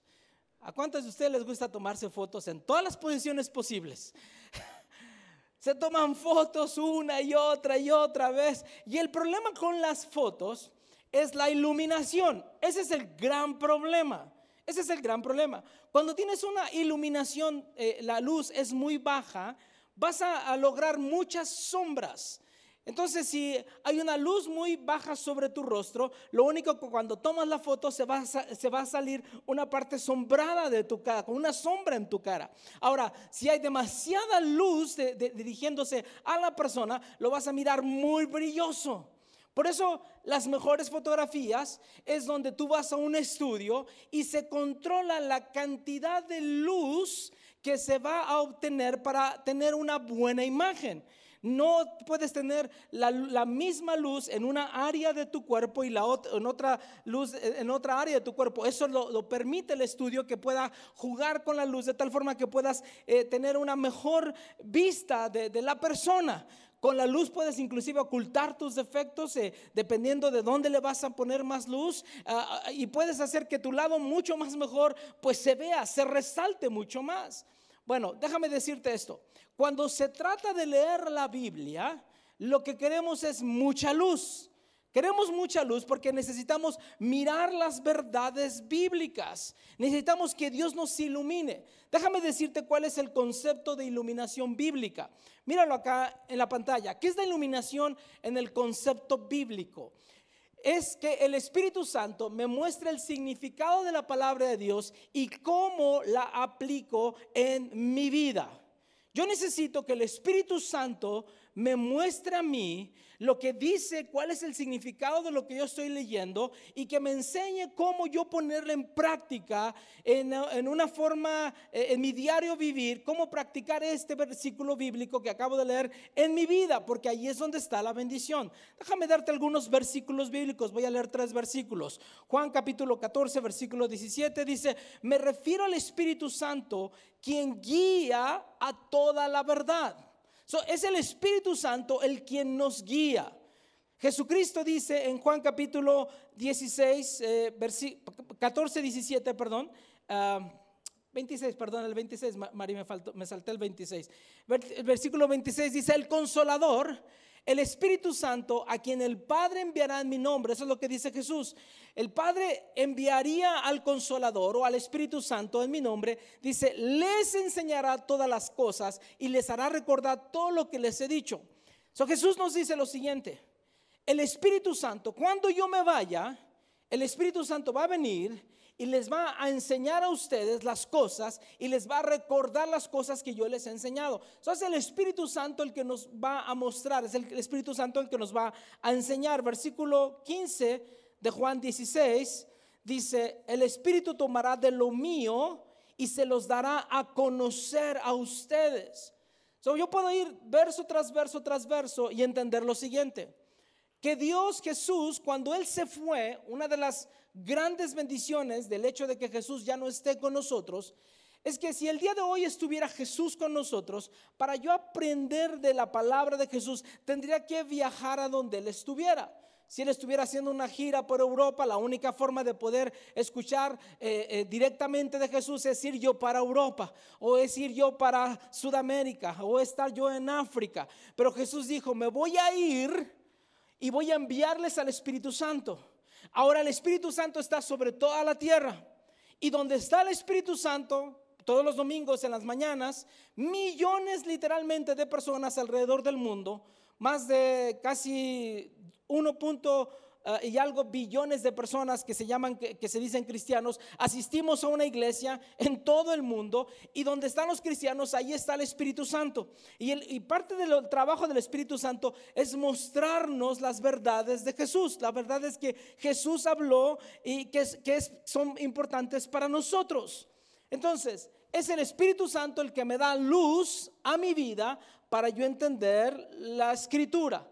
¿A cuántos de ustedes les gusta tomarse fotos en todas las posiciones posibles? <laughs> Se toman fotos una y otra y otra vez. Y el problema con las fotos es la iluminación. Ese es el gran problema. Ese es el gran problema. Cuando tienes una iluminación, eh, la luz es muy baja, vas a, lograr muchas sombras. Entonces, si hay una luz muy baja sobre tu rostro, lo único que cuando tomas la foto se va, a, salir una parte sombrada de tu cara, con una sombra en tu cara. Ahora, si hay demasiada luz dirigiéndose a la persona, lo vas a mirar muy brilloso. Por eso las mejores fotografías es donde tú vas a un estudio y se controla la cantidad de luz que se va a obtener para tener una buena imagen. No puedes tener la, misma luz en una área de tu cuerpo y la en otra luz en otra área de tu cuerpo. Eso lo, permite el estudio que pueda jugar con la luz de tal forma que puedas eh, tener una mejor vista de la persona. Con la luz puedes inclusive ocultar tus defectos eh, dependiendo de dónde le vas a poner más luz ah, ah, y puedes hacer que tu lado mucho más mejor pues se vea, se resalte mucho más. Bueno, déjame decirte esto. Cuando se trata de leer la Biblia, lo que queremos es mucha luz. Queremos mucha luz porque necesitamos mirar las verdades bíblicas. Necesitamos que Dios nos ilumine. Déjame decirte cuál es el concepto de iluminación bíblica. Míralo acá en la pantalla. ¿Qué es la iluminación en el concepto bíblico? es que el Espíritu Santo me muestra el significado de la palabra de Dios y cómo la aplico en mi vida. Yo necesito que el Espíritu Santo me muestre a mí lo que dice, cuál es el significado de lo que yo estoy leyendo y que me enseñe cómo yo ponerlo en práctica en, en una forma, eh, en mi diario vivir, cómo practicar este versículo bíblico que acabo de leer en mi vida, porque ahí es donde está la bendición. Déjame darte algunos versículos bíblicos, voy a leer tres versículos. Juan capítulo 14, versículo 17 dice, me refiero al Espíritu Santo, quien guía a toda la verdad. So, es el Espíritu Santo el quien nos guía. Jesucristo dice en Juan capítulo 16, eh, versi- 14, 17, perdón, ah, 26, perdón, el 26, Ma- Mari, me, faltó, me salté el 26. Ver- El versículo 26 dice, el consolador, el Espíritu Santo, a quien el Padre enviará en mi nombre, eso es lo que dice Jesús. El Padre enviaría al consolador o al Espíritu Santo en mi nombre, dice, les enseñará todas las cosas y les hará recordar todo lo que les he dicho. So, Jesús nos dice lo siguiente, el Espíritu Santo, cuando yo me vaya, el Espíritu Santo va a venir y les va a enseñar a ustedes las cosas y les va a recordar las cosas que yo les he enseñado. So, es el Espíritu Santo el que nos va a mostrar, es el Espíritu Santo el que nos va a enseñar. Versículo 15 de Juan 16 dice, el Espíritu tomará de lo mío y se los dará a conocer a ustedes. So, yo puedo ir verso tras verso tras verso y entender lo siguiente que Dios Jesús, cuando Él se fue, una de las grandes bendiciones del hecho de que Jesús ya no esté con nosotros, es que si el día de hoy estuviera Jesús con nosotros, para yo aprender de la palabra de Jesús, tendría que viajar a donde Él estuviera. Si Él estuviera haciendo una gira por Europa, la única forma de poder escuchar eh, eh, directamente de Jesús es ir yo para Europa, o es ir yo para Sudamérica, o estar yo en África. Pero Jesús dijo, me voy a ir y voy a enviarles al Espíritu Santo. Ahora el Espíritu Santo está sobre toda la tierra. Y donde está el Espíritu Santo, todos los domingos en las mañanas, millones literalmente de personas alrededor del mundo, más de casi 1. Eh, y algo billones de personas que se llaman, que, que se dicen cristianos, asistimos a una iglesia en todo el mundo y donde están los cristianos, ahí está el Espíritu Santo. Y, el- y parte del trabajo del Espíritu Santo es mostrarnos las verdades de Jesús. La verdad es que Jesús habló y que, que son importantes para nosotros. Entonces, es el Espíritu Santo el que me da luz a mi vida para yo entender la escritura.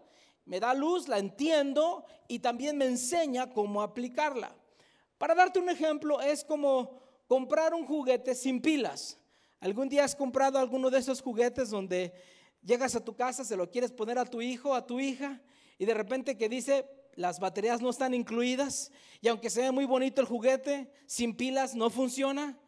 Me da luz, la entiendo y también me enseña cómo aplicarla. Para darte un ejemplo, es como comprar un juguete sin pilas. ¿Algún día has comprado alguno de esos juguetes donde llegas a tu casa, se lo quieres poner a tu hijo, a tu hija, y de repente que dice, las baterías no están incluidas, y aunque sea muy bonito el juguete, sin pilas no funciona?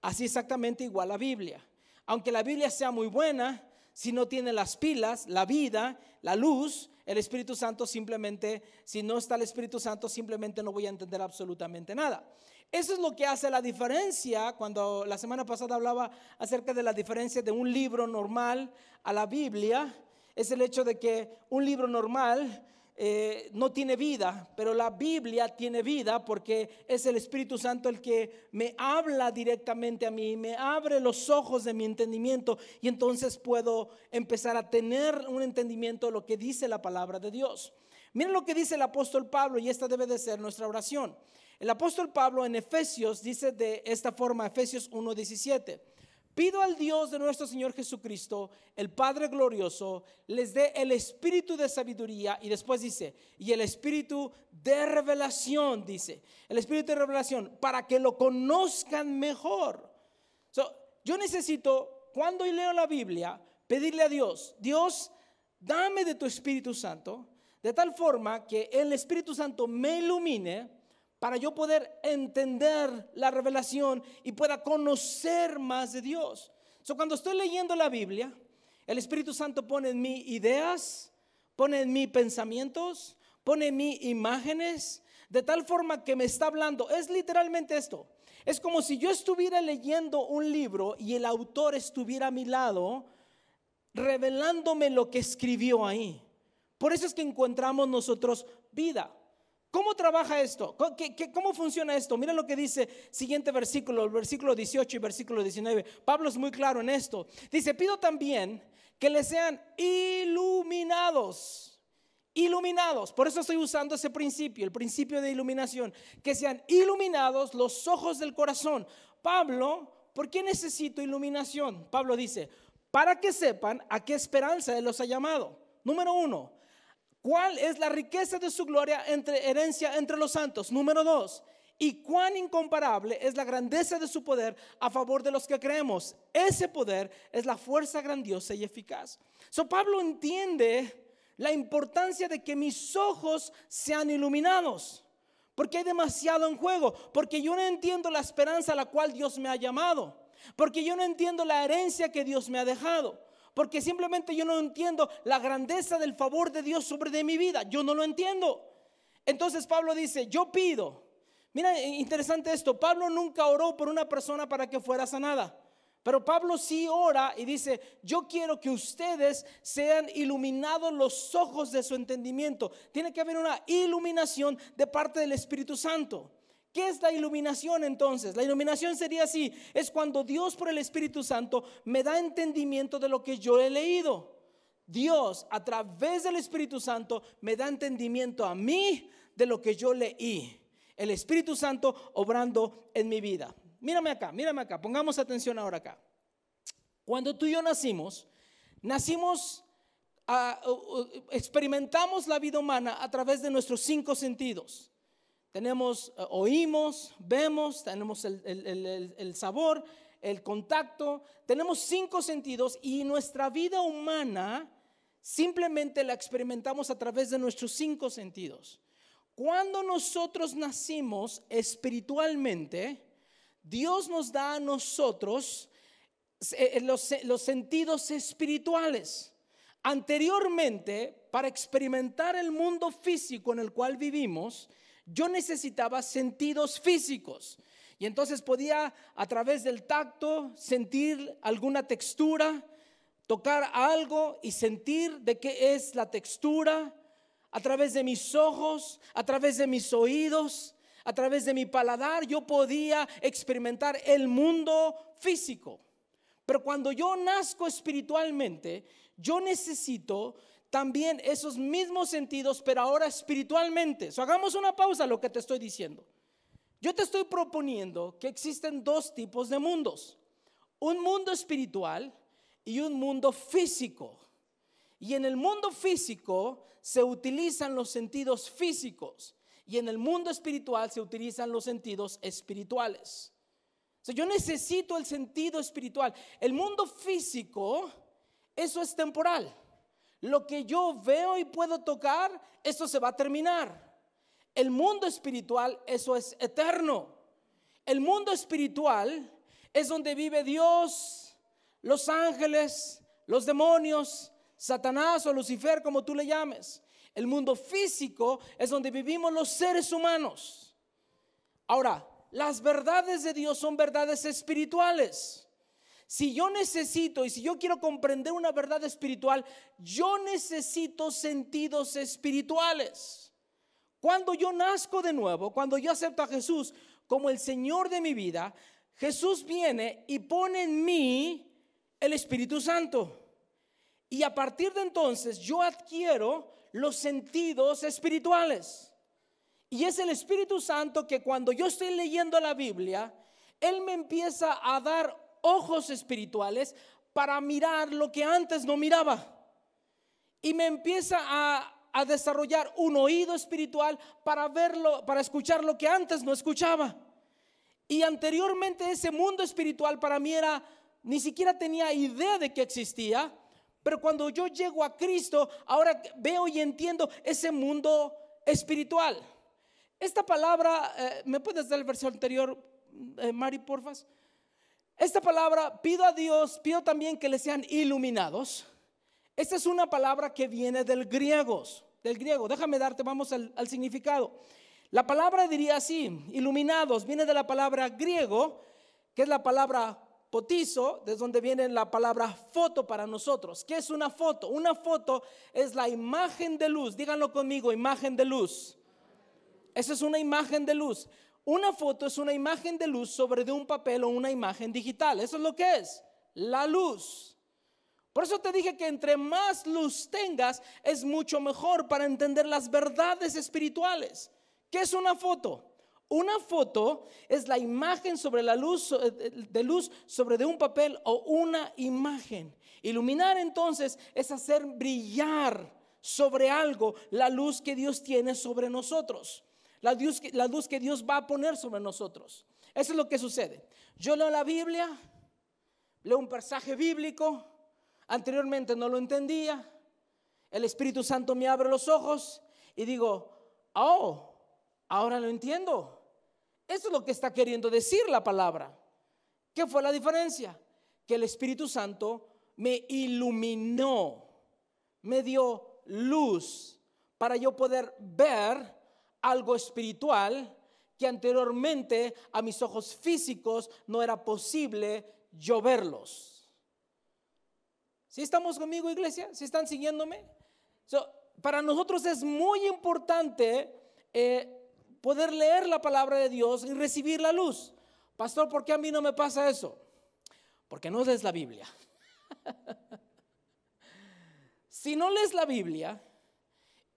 Así exactamente igual la Biblia. Aunque la Biblia sea muy buena, si no tiene las pilas, la vida, la luz, el Espíritu Santo simplemente, si no está el Espíritu Santo, simplemente no voy a entender absolutamente nada. Eso es lo que hace la diferencia cuando la semana pasada hablaba acerca de la diferencia de un libro normal a la Biblia. Es el hecho de que un libro normal eh, no tiene vida, pero la Biblia tiene vida porque es el Espíritu Santo el que me habla directamente a mí, me abre los ojos de mi entendimiento y entonces puedo empezar a tener un entendimiento de lo que dice la palabra de Dios. Miren lo que dice el apóstol Pablo y esta debe de ser nuestra oración. El apóstol Pablo en Efesios dice de esta forma, Efesios 1:17. Pido al Dios de nuestro Señor Jesucristo, el Padre glorioso, les dé el espíritu de sabiduría y después dice, y el espíritu de revelación, dice, el espíritu de revelación, para que lo conozcan mejor. So, yo necesito, cuando leo la Biblia, pedirle a Dios, Dios, dame de tu Espíritu Santo, de tal forma que el Espíritu Santo me ilumine para yo poder entender la revelación y pueda conocer más de Dios. So, cuando estoy leyendo la Biblia, el Espíritu Santo pone en mí ideas, pone en mí pensamientos, pone en mí imágenes, de tal forma que me está hablando. Es literalmente esto. Es como si yo estuviera leyendo un libro y el autor estuviera a mi lado, revelándome lo que escribió ahí. Por eso es que encontramos nosotros vida. ¿Cómo trabaja esto? ¿Cómo, funciona esto? Mira lo que dice siguiente versículo, el versículo 18 y versículo 19. Pablo es muy claro en esto. Dice, pido también que les sean iluminados. Iluminados. Por eso estoy usando ese principio, el principio de iluminación. Que sean iluminados los ojos del corazón. Pablo, ¿por qué necesito iluminación? Pablo dice, para que sepan a qué esperanza Él los ha llamado. Número uno, ¿Cuál es la riqueza de su gloria entre herencia entre los santos? Número dos. Y cuán incomparable es la grandeza de su poder a favor de los que creemos. Ese poder es la fuerza grandiosa y eficaz. So Pablo entiende la importancia de que mis ojos sean iluminados. Porque hay demasiado en juego. Porque yo no entiendo la esperanza a la cual Dios me ha llamado. Porque yo no entiendo la herencia que Dios me ha dejado. Porque simplemente yo no entiendo la grandeza del favor de Dios sobre de mi vida. Yo no lo entiendo. Entonces Pablo dice, yo pido. Mira, interesante esto. Pablo nunca oró por una persona para que fuera sanada. Pero Pablo sí ora y dice, yo quiero que ustedes sean iluminados los ojos de su entendimiento. Tiene que haber una iluminación de parte del Espíritu Santo. ¿Qué es la iluminación entonces? La iluminación sería así, es cuando Dios por el Espíritu Santo me da entendimiento de lo que yo he leído. Dios a través del Espíritu Santo me da entendimiento a mí de lo que yo leí. El Espíritu Santo obrando en mi vida. Mírame acá, mírame acá, pongamos atención ahora acá. Cuando tú y yo nacimos, nacimos, uh, experimentamos la vida humana a través de nuestros cinco sentidos. Tenemos, eh, oímos, vemos, tenemos el, sabor, el contacto, tenemos cinco sentidos y nuestra vida humana simplemente la experimentamos a través de nuestros cinco sentidos. Cuando nosotros nacimos espiritualmente, Dios nos da a nosotros eh, los, los sentidos espirituales. Anteriormente, para experimentar el mundo físico en el cual vivimos, yo necesitaba sentidos físicos. Y entonces podía a través del tacto sentir alguna textura, tocar algo y sentir de qué es la textura, a través de mis ojos, a través de mis oídos, a través de mi paladar, yo podía experimentar el mundo físico. Pero cuando yo nazco espiritualmente, yo necesito también esos mismos sentidos, pero ahora espiritualmente. Hagamos una pausa a lo que te estoy diciendo. Yo te estoy proponiendo que existen dos tipos de mundos. Un mundo espiritual y un mundo físico. Y en el mundo físico se utilizan los sentidos físicos y en el mundo espiritual se utilizan los sentidos espirituales. Yo necesito el sentido espiritual. El mundo físico, eso es temporal. Lo que yo veo y puedo tocar, eso se va a terminar. El mundo espiritual, eso es eterno. El mundo espiritual es donde vive Dios, los ángeles, los demonios, Satanás o Lucifer, como tú le llames. El mundo físico es donde vivimos los seres humanos. Ahora, las verdades de Dios son verdades espirituales. Si yo necesito y si yo quiero comprender una verdad espiritual, yo necesito sentidos espirituales. Cuando yo nazco de nuevo, cuando yo acepto a Jesús como el Señor de mi vida, Jesús viene y pone en mí el Espíritu Santo. Y a partir de entonces yo adquiero los sentidos espirituales. Y es el Espíritu Santo que cuando yo estoy leyendo la Biblia, Él me empieza a dar ojos espirituales para mirar lo que antes no miraba. Y me empieza a, desarrollar un oído espiritual para verlo, para escuchar lo que antes no escuchaba. Y anteriormente ese mundo espiritual para mí era, ni siquiera tenía idea de que existía, pero cuando yo llego a Cristo, ahora veo y entiendo ese mundo espiritual. Esta palabra, eh, ¿me puedes dar el versículo anterior, eh, Mari, porfas? Esta palabra, pido a Dios, pido también que le sean iluminados. Esta es una palabra que viene del griego, del griego. Déjame darte, vamos al, al significado. La palabra diría así, iluminados, viene de la palabra griego, que es la palabra potizo, desde donde viene la palabra foto para nosotros. ¿Qué es una foto? Una foto es la imagen de luz. Díganlo conmigo, imagen de luz. Esa es una imagen de luz. Una foto es una imagen de luz sobre de un papel o una imagen digital. Eso es lo que es, la luz. Por eso te dije que entre más luz tengas es mucho mejor para entender las verdades espirituales. ¿Qué es una foto? Una foto es la imagen sobre la luz eh, de luz sobre de un papel o una imagen. Iluminar entonces es hacer brillar sobre algo la luz que Dios tiene sobre nosotros. La luz, que, la luz que Dios va a poner sobre nosotros. Eso es lo que sucede. Yo leo la Biblia, leo un pasaje bíblico, anteriormente no lo entendía, el Espíritu Santo me abre los ojos y digo, oh, ahora lo entiendo. Eso es lo que está queriendo decir la palabra. ¿Qué fue la diferencia? Que el Espíritu Santo me iluminó, me dio luz para yo poder ver algo espiritual que anteriormente a mis ojos físicos no era posible yo verlos. ¿Sí estamos conmigo, iglesia? ¿Sí están siguiéndome? So, para nosotros es muy importante eh, poder leer la palabra de Dios y recibir la luz. Pastor, ¿por qué a mí no me pasa eso? Porque no lees la Biblia. <laughs> si no lees la Biblia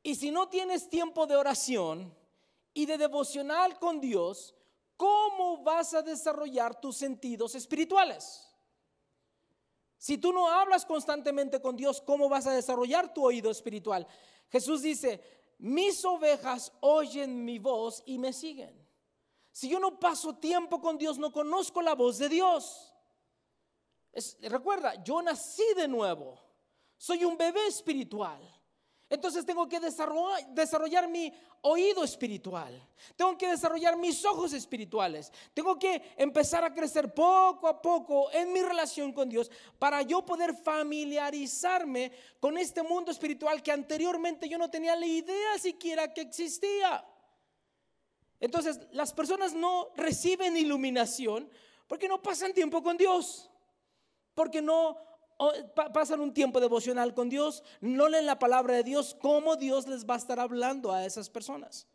y si no tienes tiempo de oración y de devocional con Dios, ¿cómo vas a desarrollar tus sentidos espirituales? Si tú no hablas constantemente con Dios, ¿cómo vas a desarrollar tu oído espiritual? Jesús dice, mis ovejas oyen mi voz y me siguen. Si yo no paso tiempo con Dios, no conozco la voz de Dios. Es- recuerda, yo nací de nuevo. Soy un bebé espiritual. Entonces tengo que desarrollar, mi oído espiritual. Tengo que desarrollar mis ojos espirituales. Tengo que empezar a crecer poco a poco en mi relación con Dios para yo poder familiarizarme con este mundo espiritual que anteriormente yo no tenía la idea siquiera que existía. Entonces, las personas no reciben iluminación porque no pasan tiempo con Dios, porque no pasan un tiempo devocional con Dios, no leen la palabra de Dios, ¿cómo Dios les va a estar hablando a esas personas?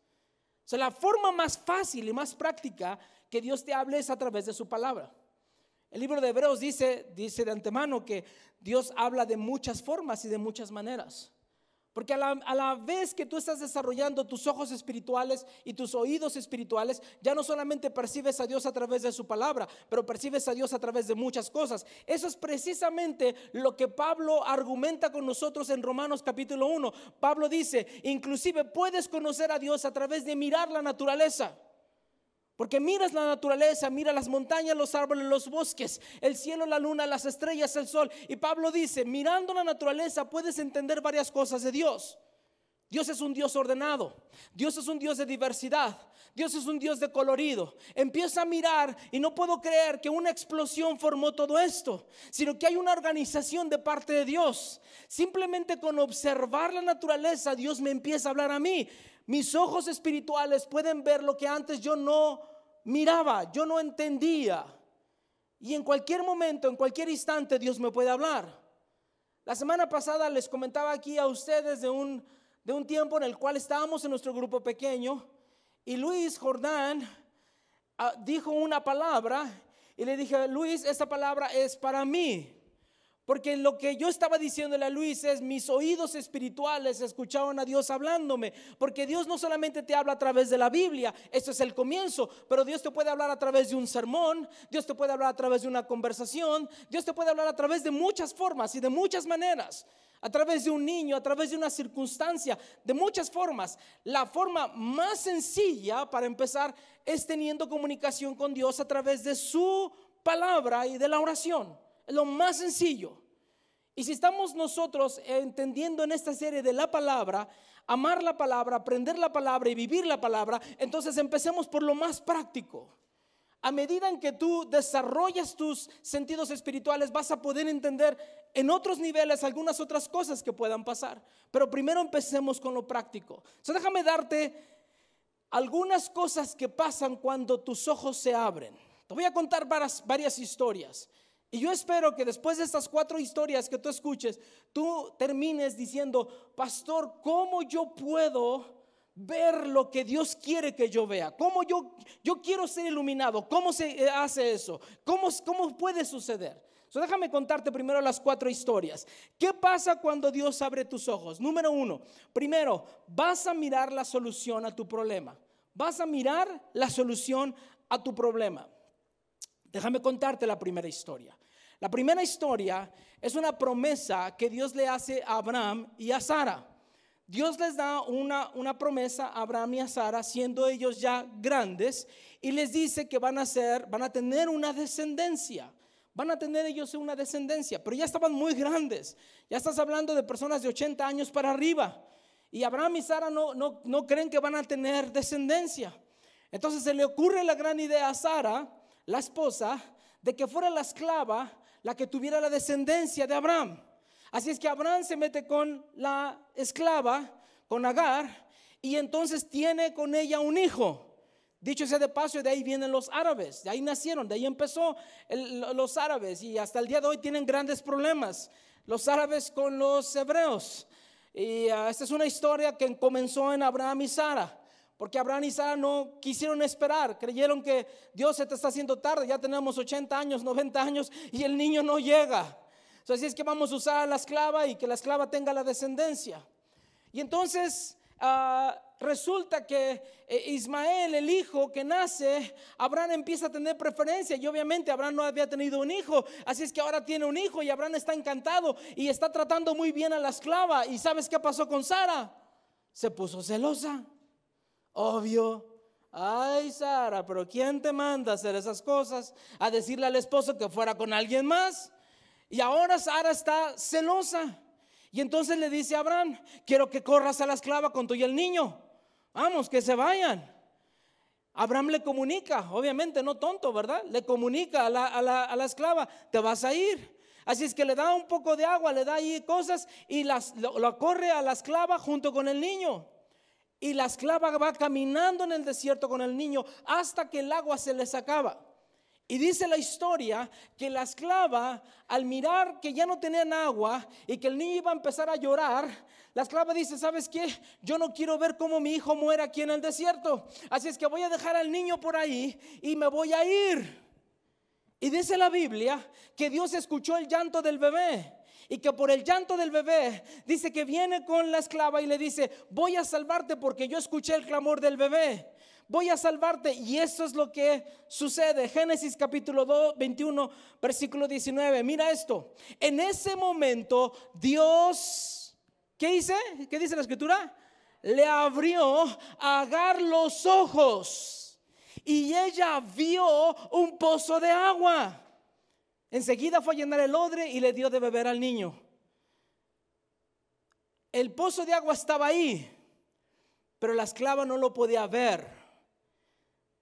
O sea, la forma más fácil y más práctica que Dios te hable es a través de su palabra. El libro de Hebreos dice, dice de antemano que Dios habla de muchas formas y de muchas maneras. Porque a la, a la vez que tú estás desarrollando tus ojos espirituales y tus oídos espirituales, ya no solamente percibes a Dios a través de su palabra, pero percibes a Dios a través de muchas cosas. Eso es precisamente lo que Pablo argumenta con nosotros en Romanos capítulo 1. Pablo dice, inclusive puedes conocer a Dios a través de mirar la naturaleza. Porque miras la naturaleza, mira las montañas, los árboles, los bosques, el cielo, la luna, las estrellas, el sol. Y Pablo dice, mirando la naturaleza puedes entender varias cosas de Dios. Dios es un Dios ordenado, Dios es un Dios de diversidad, Dios es un Dios de colorido. Empieza a mirar y no puedo creer que una explosión formó todo esto, sino que hay una organización de parte de Dios. Simplemente con observar la naturaleza, Dios me empieza a hablar a mí. Mis ojos espirituales pueden ver lo que antes yo no miraba, yo no entendía. Y en cualquier momento, en cualquier instante, Dios me puede hablar. La semana pasada les comentaba aquí a ustedes de un, de un tiempo en el cual estábamos en nuestro grupo pequeño y Luis Jordán ah, dijo una palabra y le dije, Luis, esta palabra es para mí. Porque lo que yo estaba diciéndole a Luis es, mis oídos espirituales escuchaban a Dios hablándome. Porque Dios no solamente te habla a través de la Biblia, esto es el comienzo, pero Dios te puede hablar a través de un sermón, Dios te puede hablar a través de una conversación, Dios te puede hablar a través de muchas formas y de muchas maneras. A través de un niño, a través de una circunstancia, de muchas formas. La forma más sencilla para empezar es teniendo comunicación con Dios a través de su palabra y de la oración. Lo más sencillo. Y si estamos nosotros entendiendo en esta serie de la palabra, amar la palabra, aprender la palabra y vivir la palabra, entonces empecemos por lo más práctico. A medida en que tú desarrollas tus sentidos espirituales, vas a poder entender en otros niveles algunas otras cosas que puedan pasar. Pero primero empecemos con lo práctico. So, déjame darte algunas cosas que pasan cuando tus ojos se abren. Te voy a contar varias historias. Y yo espero que después de estas cuatro historias que tú escuches, tú termines diciendo, pastor, ¿cómo yo puedo ver lo que Dios quiere que yo vea? ¿Cómo yo, yo quiero ser iluminado? ¿Cómo se hace eso? ¿Cómo, cómo puede suceder? So, déjame contarte primero las cuatro historias. ¿Qué pasa cuando Dios abre tus ojos? Número uno, primero, vas a mirar la solución a tu problema. Vas a mirar la solución a tu problema. Déjame contarte la primera historia. La primera historia es una promesa que Dios le hace a Abraham y a Sara. Dios les da una, una promesa a Abraham y a Sara, siendo ellos ya grandes, y les dice que van a ser, van a tener una descendencia. Van a tener ellos una descendencia, pero ya estaban muy grandes. Ya estás hablando de personas de 80 años para arriba. Y Abraham y Sara no, no, no creen que van a tener descendencia. Entonces se le ocurre la gran idea a Sara, la esposa, de que fuera la esclava la que tuviera la descendencia de Abraham. Así es que Abraham se mete con la esclava, con Agar, y entonces tiene con ella un hijo. Dicho sea de paso, de ahí vienen los árabes, de ahí nacieron, de ahí empezó los árabes y hasta el día de hoy tienen grandes problemas. Los árabes con los hebreos. Y ah, esta es una historia que comenzó en Abraham y Sara. Porque Abraham y Sara no quisieron esperar, creyeron que Dios se te está haciendo tarde, ya tenemos 80 años, 90 años y el niño no llega. Así es que vamos a usar a la esclava y que la esclava tenga la descendencia. Y entonces ah, resulta que eh, Ismael, el hijo que nace, Abraham empieza a tener preferencia y obviamente Abraham no había tenido un hijo, así es que ahora tiene un hijo y Abraham está encantado y está tratando muy bien a la esclava. ¿Y sabes qué pasó con Sara? Se puso celosa. Obvio. Ay, Sara, pero ¿quién te manda a hacer esas cosas? A decirle al esposo que fuera con alguien más. Y ahora Sara está celosa. Y entonces le dice a Abraham, quiero que corras a la esclava con tú y el niño. Vamos, que se vayan. Abraham le comunica, obviamente no tonto, ¿verdad? Le comunica a la, a la- a la esclava, te vas a ir. Así es que le da un poco de agua, le da ahí cosas y lo corre a la esclava junto con el niño. Y la esclava va caminando en el desierto con el niño hasta que el agua se les acaba. Y dice la historia que la esclava, al mirar que ya no tenían agua y que el niño iba a empezar a llorar, la esclava dice, ¿sabes qué? Yo no quiero ver cómo mi hijo muere aquí en el desierto. Así es que voy a dejar al niño por ahí y me voy a ir. Y dice la Biblia que Dios escuchó el llanto del bebé. Y que por el llanto del bebé dice que viene con la esclava y le dice, voy a salvarte porque yo escuché el clamor del bebé. Voy a salvarte. Y eso es lo que sucede. Génesis capítulo 2, 21, versículo 19. Mira esto. En ese momento Dios, ¿qué dice? ¿Qué dice la escritura? Le abrió a Agar los ojos. Y ella vio un pozo de agua. Enseguida fue a llenar el odre y le dio de beber al niño. El pozo de agua estaba ahí, pero la esclava no lo podía ver.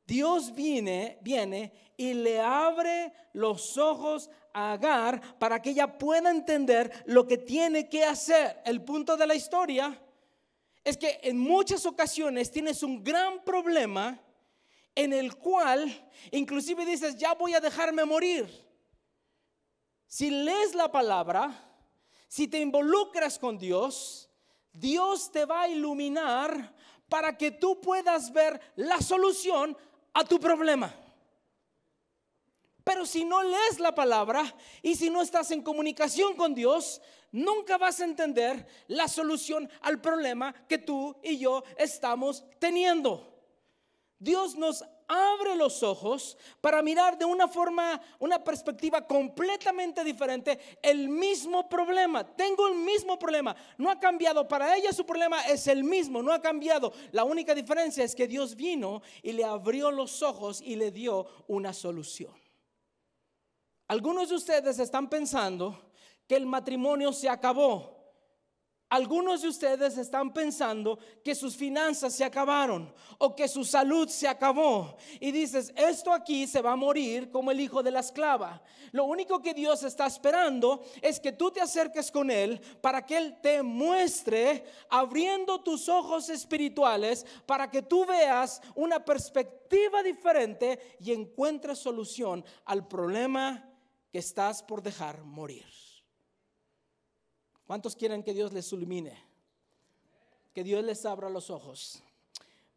Dios viene, viene y le abre los ojos a Agar para que ella pueda entender lo que tiene que hacer. El punto de la historia es que en muchas ocasiones tienes un gran problema en el cual inclusive dices, ya voy a dejarme morir. Si lees la palabra, si te involucras con Dios, Dios te va a iluminar para que tú puedas ver la solución a tu problema. Pero si no lees la palabra y si no estás en comunicación con Dios, nunca vas a entender la solución al problema que tú y yo estamos teniendo. Dios nos abre los ojos para mirar de una forma, una perspectiva completamente diferente el mismo problema. Tengo el mismo problema. No ha cambiado. Para ella su problema es el mismo. No ha cambiado. La única diferencia es que Dios vino y le abrió los ojos y le dio una solución. Algunos de ustedes están pensando que el matrimonio se acabó. Algunos de ustedes están pensando que sus finanzas se acabaron o que su salud se acabó. Y dices, esto aquí se va a morir como el hijo de la esclava. Lo único que Dios está esperando es que tú te acerques con Él para que Él te muestre, abriendo tus ojos espirituales, para que tú veas una perspectiva diferente y encuentres solución al problema que estás por dejar morir. ¿Cuántos quieren que Dios les ilumine? Que Dios les abra los ojos.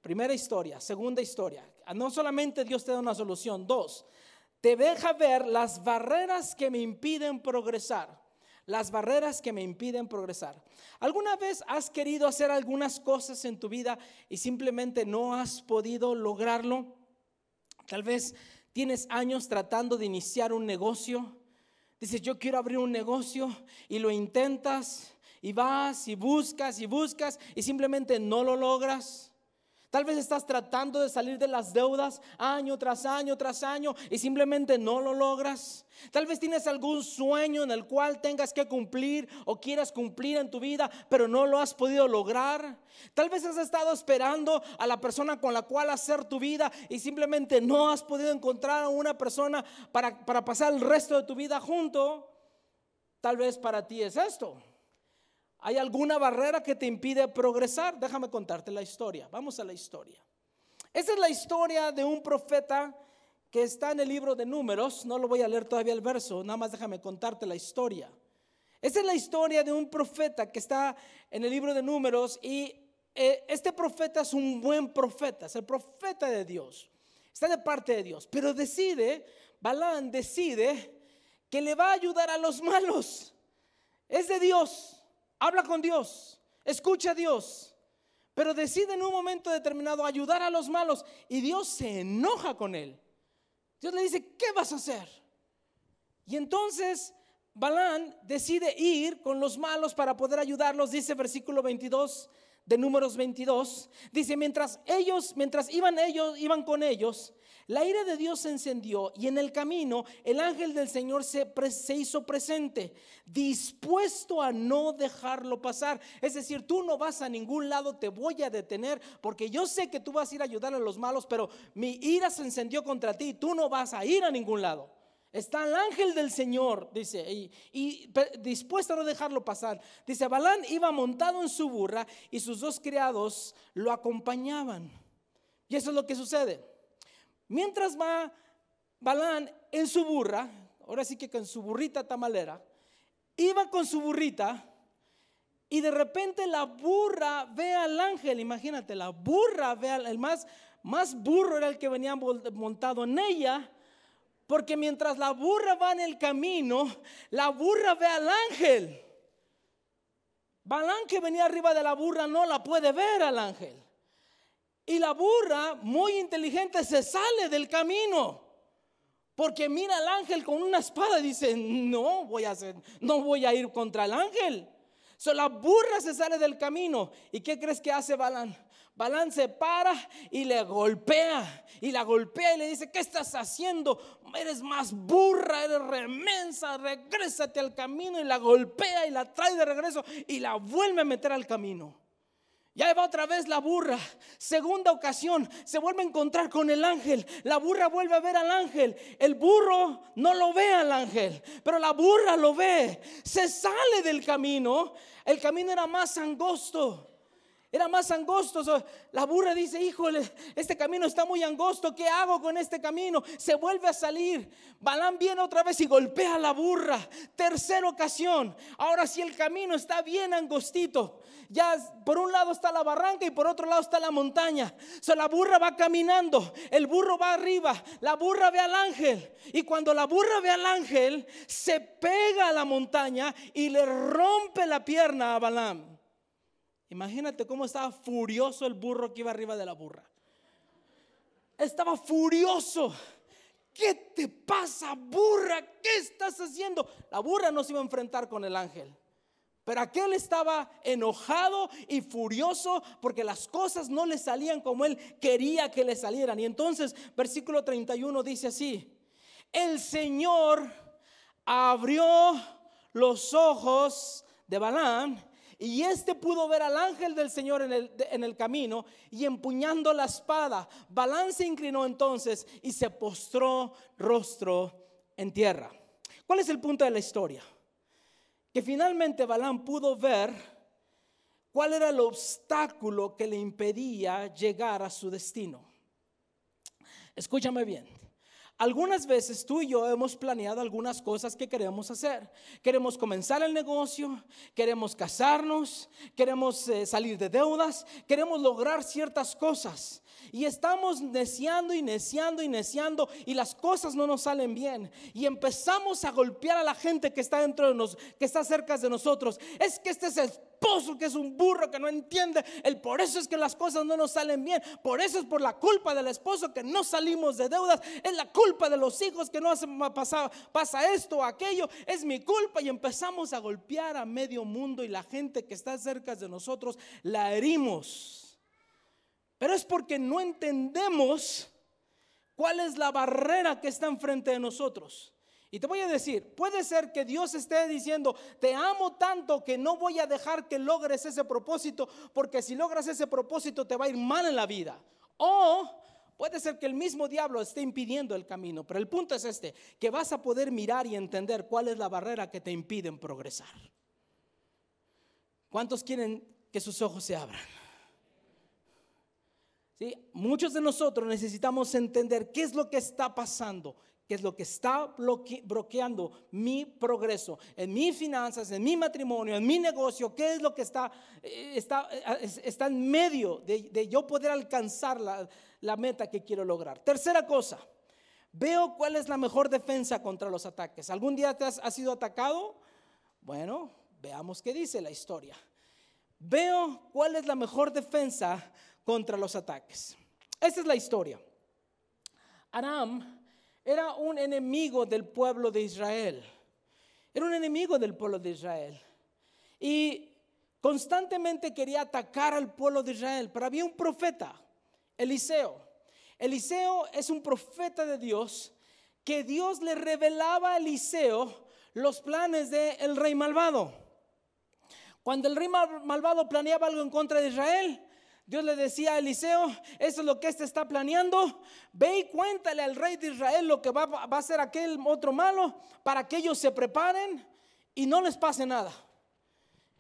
Primera historia, segunda historia. No solamente Dios te da una solución, dos, te deja ver las barreras que me impiden progresar. Las barreras que me impiden progresar. ¿Alguna vez has querido hacer algunas cosas en tu vida y simplemente no has podido lograrlo? Tal vez tienes años tratando de iniciar un negocio. Dices, yo quiero abrir un negocio y lo intentas y vas y buscas y buscas y simplemente no lo logras. Tal vez estás tratando de salir de las deudas año tras año tras año y simplemente no lo logras. Tal vez tienes algún sueño en el cual tengas que cumplir o quieras cumplir en tu vida, pero no lo has podido lograr. Tal vez has estado esperando a la persona con la cual hacer tu vida y simplemente no has podido encontrar a una persona para, para pasar el resto de tu vida junto. Tal vez para ti es esto. ¿Hay alguna barrera que te impide progresar? Déjame contarte la historia. Vamos a la historia. Esta es la historia de un profeta que está en el libro de números. No lo voy a leer todavía el verso, nada más déjame contarte la historia. Esta es la historia de un profeta que está en el libro de números y eh, este profeta es un buen profeta, es el profeta de Dios. Está de parte de Dios, pero decide, Balán decide que le va a ayudar a los malos. Es de Dios habla con Dios, escucha a Dios, pero decide en un momento determinado ayudar a los malos y Dios se enoja con él. Dios le dice, ¿qué vas a hacer? Y entonces Balán decide ir con los malos para poder ayudarlos, dice versículo 22 de números 22, dice, mientras ellos, mientras iban ellos, iban con ellos, la ira de Dios se encendió y en el camino el ángel del Señor se, hizo presente, dispuesto a no dejarlo pasar. Es decir, tú no vas a ningún lado, te voy a detener, porque yo sé que tú vas a ir a ayudar a los malos, pero mi ira se encendió contra ti, tú no vas a ir a ningún lado. Está el ángel del Señor, dice, y, y, dispuesto a no dejarlo pasar. Dice, Balán iba montado en su burra y sus dos criados lo acompañaban. Y eso es lo que sucede. Mientras va Balán en su burra, ahora sí que con su burrita tamalera, iba con su burrita y de repente la burra ve al ángel, imagínate, la burra ve al más, más burro era el que venía montado en ella, porque mientras la burra va en el camino, la burra ve al ángel. Balán que venía arriba de la burra no la puede ver al ángel. Y la burra, muy inteligente, se sale del camino. Porque mira al ángel con una espada y dice, no voy a hacer, no voy a ir contra el ángel. So, la burra se sale del camino. ¿Y qué crees que hace Balán? Balán se para y le golpea. Y la golpea y le dice, ¿qué estás haciendo? Eres más burra, eres remensa, regrésate al camino. Y la golpea y la trae de regreso y la vuelve a meter al camino. Ya va otra vez la burra. Segunda ocasión, se vuelve a encontrar con el ángel. La burra vuelve a ver al ángel. El burro no lo ve al ángel, pero la burra lo ve. Se sale del camino. El camino era más angosto. Era más angosto. La burra dice, híjole, este camino está muy angosto. ¿Qué hago con este camino? Se vuelve a salir. Balán viene otra vez y golpea a la burra. Tercera ocasión. Ahora sí el camino está bien angostito. Ya por un lado está la barranca y por otro lado está la montaña. So, la burra va caminando. El burro va arriba. La burra ve al ángel. Y cuando la burra ve al ángel, se pega a la montaña y le rompe la pierna a Balaam. Imagínate cómo estaba furioso el burro que iba arriba de la burra. Estaba furioso. ¿Qué te pasa, burra? ¿Qué estás haciendo? La burra no se iba a enfrentar con el ángel. Pero aquel estaba enojado y furioso porque las cosas no le salían como él quería que le salieran. Y entonces, versículo 31 dice así, el Señor abrió los ojos de Balaam y este pudo ver al ángel del Señor en el, en el camino y empuñando la espada. Balaam se inclinó entonces y se postró rostro en tierra. ¿Cuál es el punto de la historia? Que finalmente Balaam pudo ver cuál era el obstáculo que le impedía llegar a su destino. Escúchame bien. Algunas veces tú y yo hemos planeado algunas cosas que queremos hacer. Queremos comenzar el negocio, queremos casarnos, queremos eh, salir de deudas, queremos lograr ciertas cosas. Y estamos neciando y neciando y neciando y las cosas no nos salen bien. Y empezamos a golpear a la gente que está dentro de nosotros, que está cerca de nosotros. Es que este es el esposo que es un burro que no entiende. El por eso es que las cosas no nos salen bien. Por eso es por la culpa del esposo que no salimos de deudas. Es la culpa de los hijos que no hacen pasa esto o aquello. Es mi culpa y empezamos a golpear a medio mundo y la gente que está cerca de nosotros la herimos. Pero es porque no entendemos cuál es la barrera que está enfrente de nosotros. Y te voy a decir, puede ser que Dios esté diciendo, te amo tanto que no voy a dejar que logres ese propósito, porque si logras ese propósito te va a ir mal en la vida. O puede ser que el mismo diablo esté impidiendo el camino. Pero el punto es este, que vas a poder mirar y entender cuál es la barrera que te impiden progresar. ¿Cuántos quieren que sus ojos se abran? ¿Sí? Muchos de nosotros necesitamos entender qué es lo que está pasando, qué es lo que está bloque- bloqueando mi progreso en mis finanzas, en mi matrimonio, en mi negocio, qué es lo que está, eh, está, eh, es- está en medio de, yo poder alcanzar la, la meta que quiero lograr. Tercera cosa, veo cuál es la mejor defensa contra los ataques. ¿Algún día te has, has sido atacado? Bueno, veamos qué dice la historia. Veo cuál es la mejor defensa contra los ataques. Esta es la historia. Aram era un enemigo del pueblo de Israel. Era un enemigo del pueblo de Israel. Y constantemente quería atacar al pueblo de Israel. Pero había un profeta, Eliseo. Eliseo es un profeta de Dios que Dios le revelaba a Eliseo los planes del rey malvado. Cuando el rey mal- malvado planeaba algo en contra de Israel, Dios le decía a Eliseo, eso es lo que este está planeando, ve y cuéntale al rey de Israel lo que va, a hacer aquel otro malo para que ellos se preparen y no les pase nada.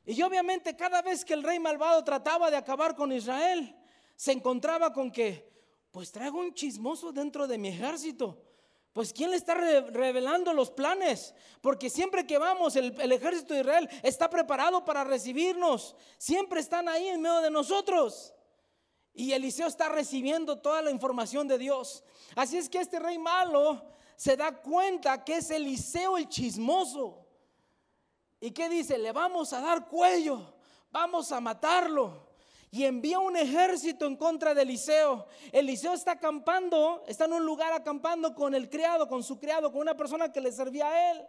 Y obviamente cada vez que el rey malvado trataba de acabar con Israel, se encontraba con que, pues traigo un chismoso dentro de mi ejército. Pues ¿quién le está re- revelando los planes? Porque siempre que vamos, el, el ejército de Israel está preparado para recibirnos. Siempre están ahí en medio de nosotros. Y Eliseo está recibiendo toda la información de Dios. Así es que este rey malo se da cuenta que es Eliseo el chismoso. ¿Y qué dice? Le vamos a dar cuello, vamos a matarlo. Y envía un ejército en contra de Eliseo. Eliseo está acampando, está en un lugar acampando con el criado, con su criado, con una persona que le servía a él.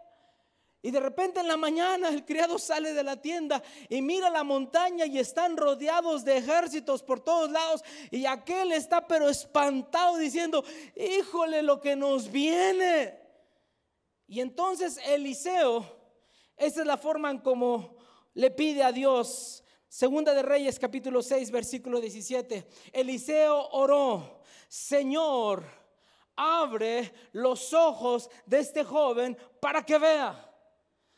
Y de repente en la mañana el criado sale de la tienda y mira la montaña y están rodeados de ejércitos por todos lados. Y aquel está pero espantado diciendo, híjole lo que nos viene. Y entonces Eliseo, esa es la forma en como le pide a Dios. Segunda de Reyes capítulo 6 versículo 17. Eliseo oró, Señor, abre los ojos de este joven para que vea.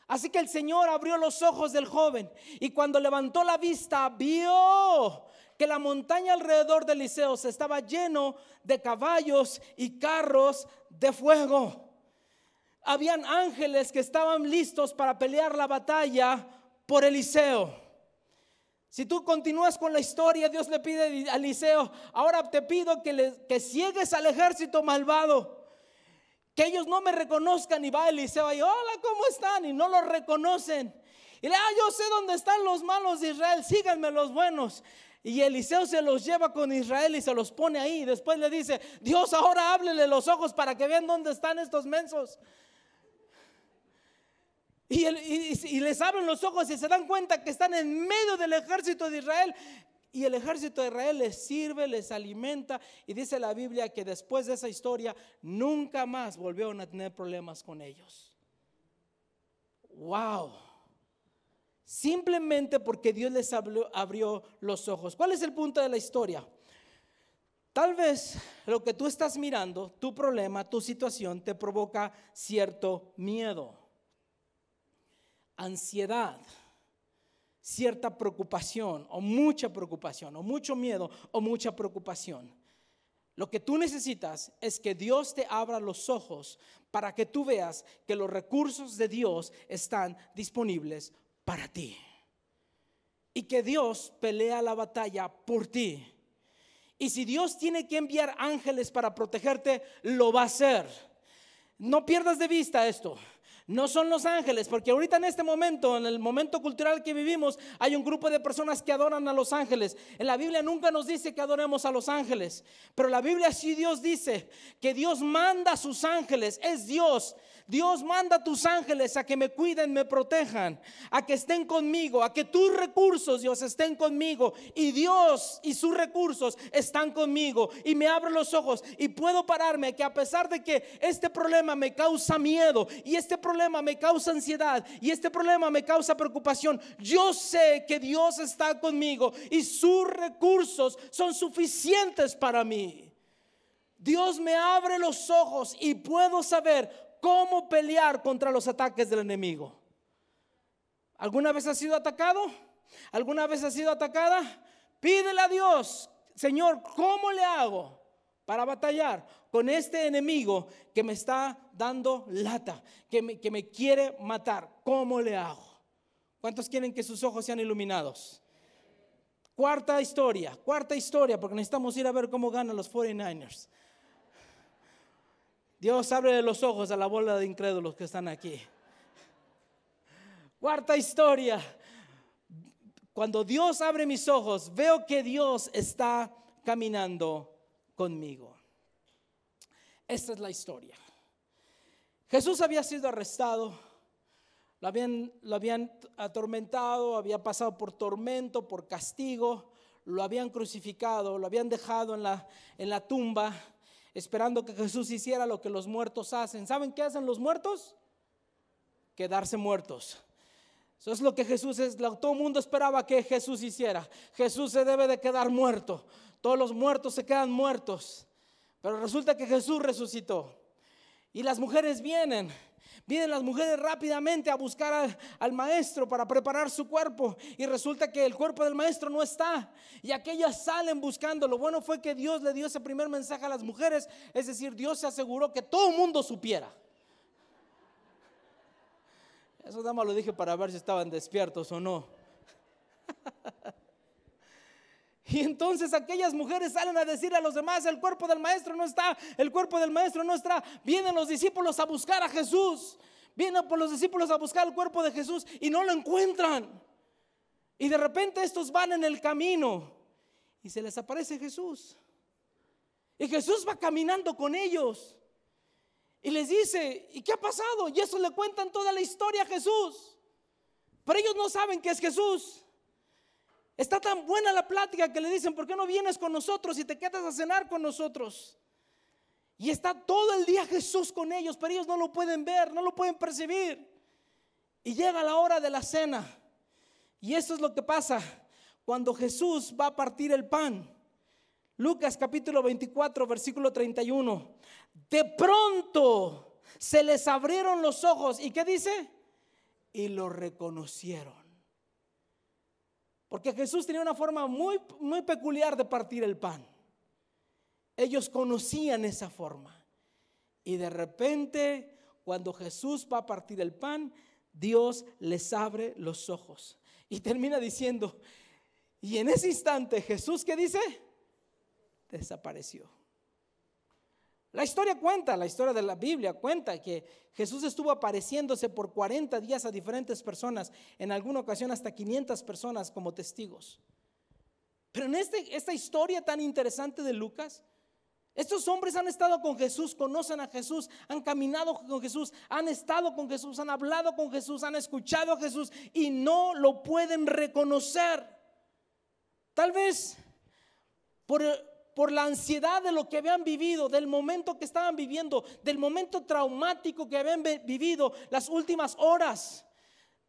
Así que el Señor abrió los ojos del joven y cuando levantó la vista vio que la montaña alrededor de Eliseo se estaba lleno de caballos y carros de fuego. Habían ángeles que estaban listos para pelear la batalla por Eliseo. Si tú continúas con la historia, Dios le pide a Eliseo, ahora te pido que, le, que ciegues al ejército malvado, que ellos no me reconozcan y va Eliseo y hola, ¿cómo están? Y no lo reconocen. Y le, ah, yo sé dónde están los malos de Israel, síganme los buenos. Y Eliseo se los lleva con Israel y se los pone ahí. Después le dice, Dios, ahora háblele los ojos para que vean dónde están estos mensos. Y, les abren los ojos y se dan cuenta que están en medio del ejército de Israel. Y el ejército de Israel les sirve, les alimenta. Y dice la Biblia que después de esa historia nunca más volvieron a tener problemas con ellos. ¡Wow! Simplemente porque Dios les abrió los ojos. ¿Cuál es el punto de la historia? Tal vez lo que tú estás mirando, tu problema, tu situación, te provoca cierto miedo ansiedad, cierta preocupación o mucha preocupación o mucho miedo o mucha preocupación. Lo que tú necesitas es que Dios te abra los ojos para que tú veas que los recursos de Dios están disponibles para ti. Y que Dios pelea la batalla por ti. Y si Dios tiene que enviar ángeles para protegerte, lo va a hacer. No pierdas de vista esto. No son los ángeles, porque ahorita en este momento, en el momento cultural que vivimos, hay un grupo de personas que adoran a los ángeles. En la Biblia nunca nos dice que adoremos a los ángeles, pero la Biblia sí Dios dice que Dios manda a sus ángeles, es Dios. Dios manda a tus ángeles a que me cuiden, me protejan, a que estén conmigo, a que tus recursos, Dios, estén conmigo. Y Dios y sus recursos están conmigo. Y me abre los ojos y puedo pararme que a pesar de que este problema me causa miedo y este problema me causa ansiedad y este problema me causa preocupación, yo sé que Dios está conmigo y sus recursos son suficientes para mí. Dios me abre los ojos y puedo saber cómo pelear contra los ataques del enemigo. ¿Alguna vez has sido atacado? ¿Alguna vez has sido atacada? Pídele a Dios, Señor, ¿cómo le hago para batallar con este enemigo que me está dando lata, que me, que me quiere matar? ¿Cómo le hago? ¿Cuántos quieren que sus ojos sean iluminados? Cuarta historia, cuarta historia, porque necesitamos ir a ver cómo ganan los 49ers. Dios abre los ojos a la bola de incrédulos que están aquí. Cuarta historia. Cuando Dios abre mis ojos, veo que Dios está caminando conmigo. Esta es la historia. Jesús había sido arrestado, lo habían, lo habían atormentado, había pasado por tormento, por castigo, lo habían crucificado, lo habían dejado en la, en la tumba esperando que Jesús hiciera lo que los muertos hacen. ¿Saben qué hacen los muertos? Quedarse muertos. Eso es lo que Jesús es, todo el mundo esperaba que Jesús hiciera. Jesús se debe de quedar muerto. Todos los muertos se quedan muertos. Pero resulta que Jesús resucitó. Y las mujeres vienen. Vienen las mujeres rápidamente a buscar al, maestro para preparar su cuerpo. Y resulta que el cuerpo del maestro no está. Y aquellas salen buscando. Lo bueno fue que Dios le dio ese primer mensaje a las mujeres. Es decir, Dios se aseguró que todo el mundo supiera. Eso nada más lo dije para ver si estaban despiertos o no. <laughs> <laughs> Y entonces aquellas mujeres salen a decir a los demás, el cuerpo del maestro no está, el cuerpo del maestro no está. Vienen los discípulos a buscar a Jesús. Vienen por los discípulos a buscar el cuerpo de Jesús y no lo encuentran. Y de repente estos van en el camino y se les aparece Jesús. Y Jesús va caminando con ellos. Y les dice, ¿y qué ha pasado? Y eso le cuentan toda la historia a Jesús. Pero ellos no saben que es Jesús. Está tan buena la plática que le dicen, ¿por qué no vienes con nosotros y te quedas a cenar con nosotros? Y está todo el día Jesús con ellos, pero ellos no lo pueden ver, no lo pueden percibir. Y llega la hora de la cena. Y eso es lo que pasa cuando Jesús va a partir el pan. Lucas capítulo 24, versículo 31. De pronto se les abrieron los ojos. ¿Y qué dice? y lo reconocieron. Porque Jesús tenía una forma muy, muy peculiar de partir el pan. Ellos conocían esa forma. Y de repente, cuando Jesús va a partir el pan, Dios les abre los ojos. Y termina diciendo, y en ese instante Jesús, ¿qué dice? Desapareció. La historia cuenta, la historia de la Biblia cuenta que Jesús estuvo apareciéndose por 40 días a diferentes personas, en alguna ocasión hasta 500 personas como testigos. Pero en este, esta historia tan interesante de Lucas, estos hombres han estado con Jesús, conocen a Jesús, han caminado con Jesús, han estado con Jesús, han hablado con Jesús, han escuchado a Jesús y no lo pueden reconocer. Tal vez por, por la ansiedad de lo que habían vivido, del momento que estaban viviendo, del momento traumático que habían vi- vivido las últimas horas.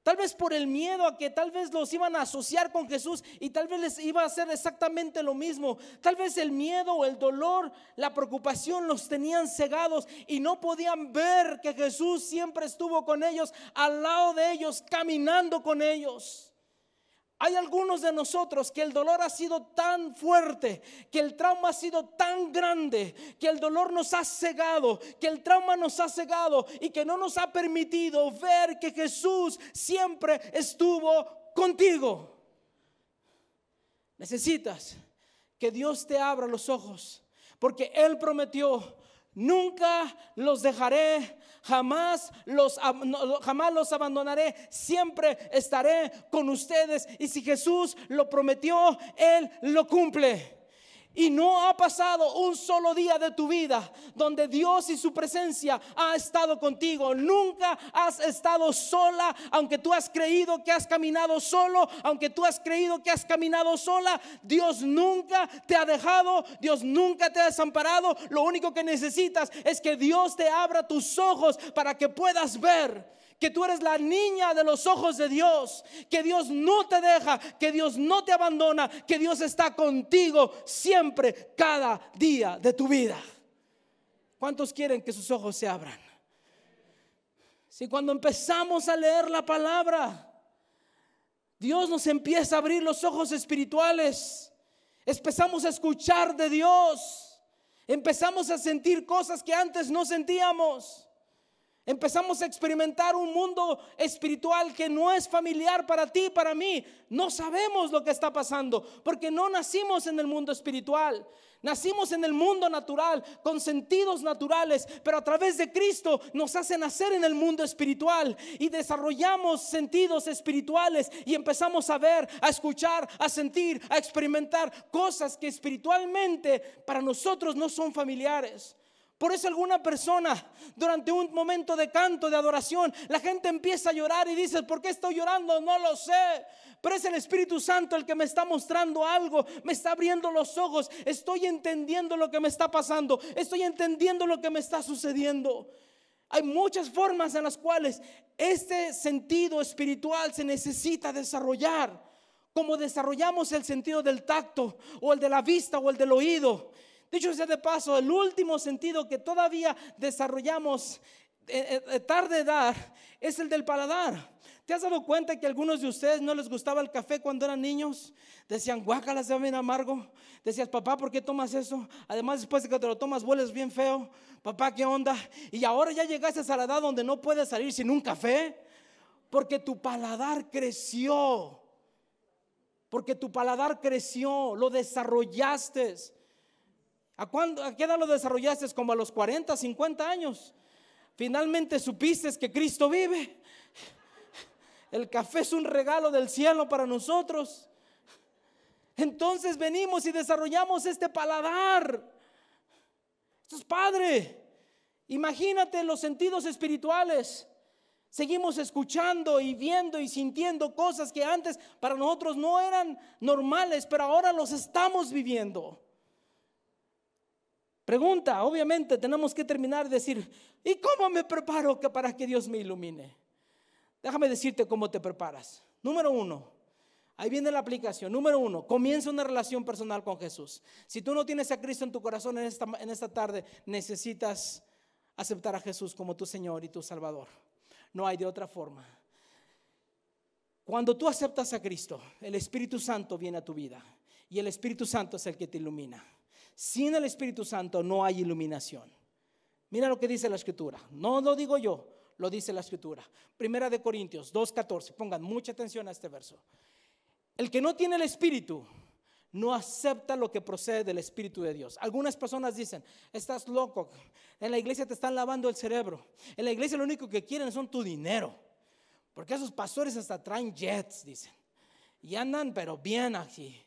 Tal vez por el miedo a que tal vez los iban a asociar con Jesús y tal vez les iba a hacer exactamente lo mismo. Tal vez el miedo o el dolor, la preocupación los tenían cegados y no podían ver que Jesús siempre estuvo con ellos, al lado de ellos, caminando con ellos. Hay algunos de nosotros que el dolor ha sido tan fuerte, que el trauma ha sido tan grande, que el dolor nos ha cegado, que el trauma nos ha cegado y que no nos ha permitido ver que Jesús siempre estuvo contigo. Necesitas que Dios te abra los ojos, porque Él prometió, nunca los dejaré, jamás los, jamás los abandonaré, siempre estaré con ustedes. Y si Jesús lo prometió, Él lo cumple. Y no ha pasado un solo día de tu vida donde Dios y su presencia ha estado contigo. Nunca has estado sola, aunque tú has creído que has caminado solo, aunque tú has creído que has caminado sola. Dios nunca te ha dejado, Dios nunca te ha desamparado. Lo único que necesitas es que Dios te abra tus ojos para que puedas ver que tú eres la niña de los ojos de Dios, que Dios no te deja, que Dios no te abandona, que Dios está contigo siempre, cada día de tu vida. ¿Cuántos quieren que sus ojos se abran? Si cuando empezamos a leer la palabra, Dios nos empieza a abrir los ojos espirituales, empezamos a escuchar de Dios, empezamos a sentir cosas que antes no sentíamos. Empezamos a experimentar un mundo espiritual que no es familiar para ti, para mí. No sabemos lo que está pasando porque no nacimos en el mundo espiritual. Nacimos en el mundo natural, con sentidos naturales, pero a través de Cristo nos hace nacer en el mundo espiritual y desarrollamos sentidos espirituales y empezamos a ver, a escuchar, a sentir, a experimentar cosas que espiritualmente para nosotros no son familiares. Por eso alguna persona durante un momento de canto, de adoración, la gente empieza a llorar y dice, ¿por qué estoy llorando? No lo sé. Pero es el Espíritu Santo el que me está mostrando algo, me está abriendo los ojos, estoy entendiendo lo que me está pasando, estoy entendiendo lo que me está sucediendo. Hay muchas formas en las cuales este sentido espiritual se necesita desarrollar, como desarrollamos el sentido del tacto o el de la vista o el del oído. Dicho sea de paso, el último sentido que todavía desarrollamos eh, eh, tarde edad es el del paladar. ¿Te has dado cuenta que a algunos de ustedes no les gustaba el café cuando eran niños? Decían, guácala, se bien amargo. Decías, papá, ¿por qué tomas eso? Además, después de que te lo tomas, hueles bien feo. Papá, ¿qué onda? Y ahora ya llegaste a la edad donde no puedes salir sin un café. Porque tu paladar creció. Porque tu paladar creció, lo desarrollaste. ¿A, cuándo, ¿A qué edad lo desarrollaste? Como a los 40, 50 años. Finalmente supiste que Cristo vive. El café es un regalo del cielo para nosotros. Entonces venimos y desarrollamos este paladar. Esto es padre. Imagínate los sentidos espirituales. Seguimos escuchando y viendo y sintiendo cosas que antes para nosotros no eran normales, pero ahora los estamos viviendo. Pregunta, obviamente tenemos que terminar de decir, ¿y cómo me preparo para que Dios me ilumine? Déjame decirte cómo te preparas. Número uno, ahí viene la aplicación. Número uno, comienza una relación personal con Jesús. Si tú no tienes a Cristo en tu corazón en esta, en esta tarde, necesitas aceptar a Jesús como tu Señor y tu Salvador. No hay de otra forma. Cuando tú aceptas a Cristo, el Espíritu Santo viene a tu vida y el Espíritu Santo es el que te ilumina. Sin el Espíritu Santo no hay iluminación. Mira lo que dice la Escritura. No lo digo yo, lo dice la Escritura. Primera de Corintios 2.14. Pongan mucha atención a este verso. El que no tiene el Espíritu no acepta lo que procede del Espíritu de Dios. Algunas personas dicen, estás loco, en la iglesia te están lavando el cerebro. En la iglesia lo único que quieren son tu dinero. Porque esos pastores hasta traen jets, dicen. Y andan, pero bien aquí.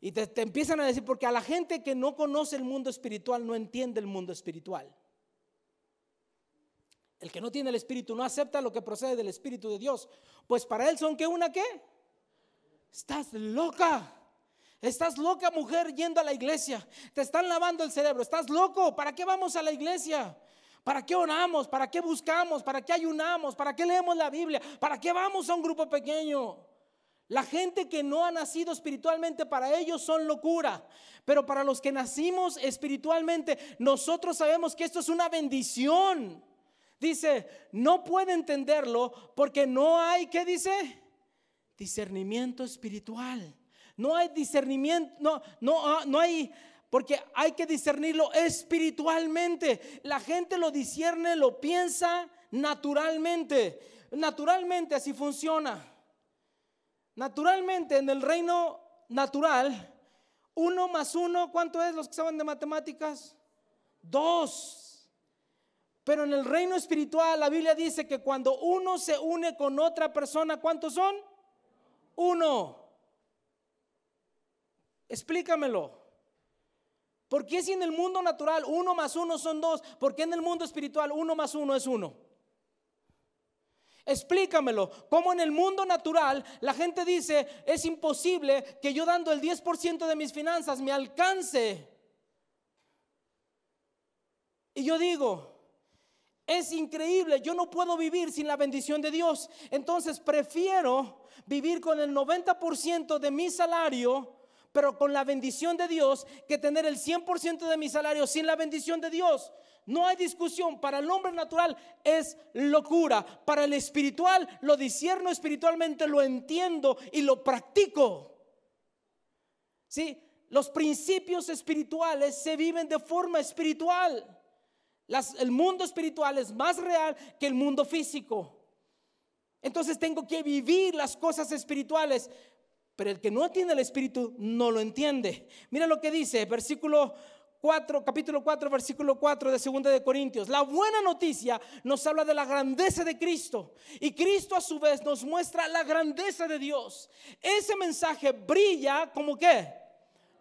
Y te, empiezan a decir, porque a la gente que no conoce el mundo espiritual no entiende el mundo espiritual. El que no tiene el Espíritu no acepta lo que procede del Espíritu de Dios. Pues para él son que una qué? Estás loca. Estás loca mujer yendo a la iglesia. Te están lavando el cerebro. Estás loco. ¿Para qué vamos a la iglesia? ¿Para qué oramos? ¿Para qué buscamos? ¿Para qué ayunamos? ¿Para qué leemos la Biblia? ¿Para qué vamos a un grupo pequeño? La gente que no ha nacido espiritualmente para ellos son locura. Pero para los que nacimos espiritualmente, nosotros sabemos que esto es una bendición. Dice, no puede entenderlo porque no hay, ¿qué dice? Discernimiento espiritual. No hay discernimiento, no, no, ah, no hay, porque hay que discernirlo espiritualmente. La gente lo discierne, lo piensa naturalmente. Naturalmente así funciona. Naturalmente en el reino natural, uno más uno, ¿cuánto es los que saben de matemáticas? Dos. Pero en el reino espiritual la Biblia dice que cuando uno se une con otra persona, ¿cuántos son? Uno. Explícamelo. ¿Por qué si en el mundo natural uno más uno son dos? ¿Por qué en el mundo espiritual uno más uno es uno? Explícamelo. ¿Cómo en el mundo natural la gente dice, es imposible que yo dando el 10% de mis finanzas me alcance? Y yo digo, es increíble, yo no puedo vivir sin la bendición de Dios. Entonces prefiero vivir con el 90% de mi salario pero con la bendición de Dios, que tener el 100% de mi salario sin la bendición de Dios. No hay discusión. Para el hombre natural es locura. Para el espiritual lo discierno espiritualmente, lo entiendo y lo practico. ¿Sí? Los principios espirituales se viven de forma espiritual. el mundo espiritual es más real que el mundo físico. Entonces tengo que vivir las cosas espirituales pero el que no tiene el Espíritu no lo entiende. Mira lo que dice, versículo 4, capítulo 4, versículo 4 de 2 de Corintios. La buena noticia nos habla de la grandeza de Cristo y Cristo a su vez nos muestra la grandeza de Dios. Ese mensaje brilla como qué?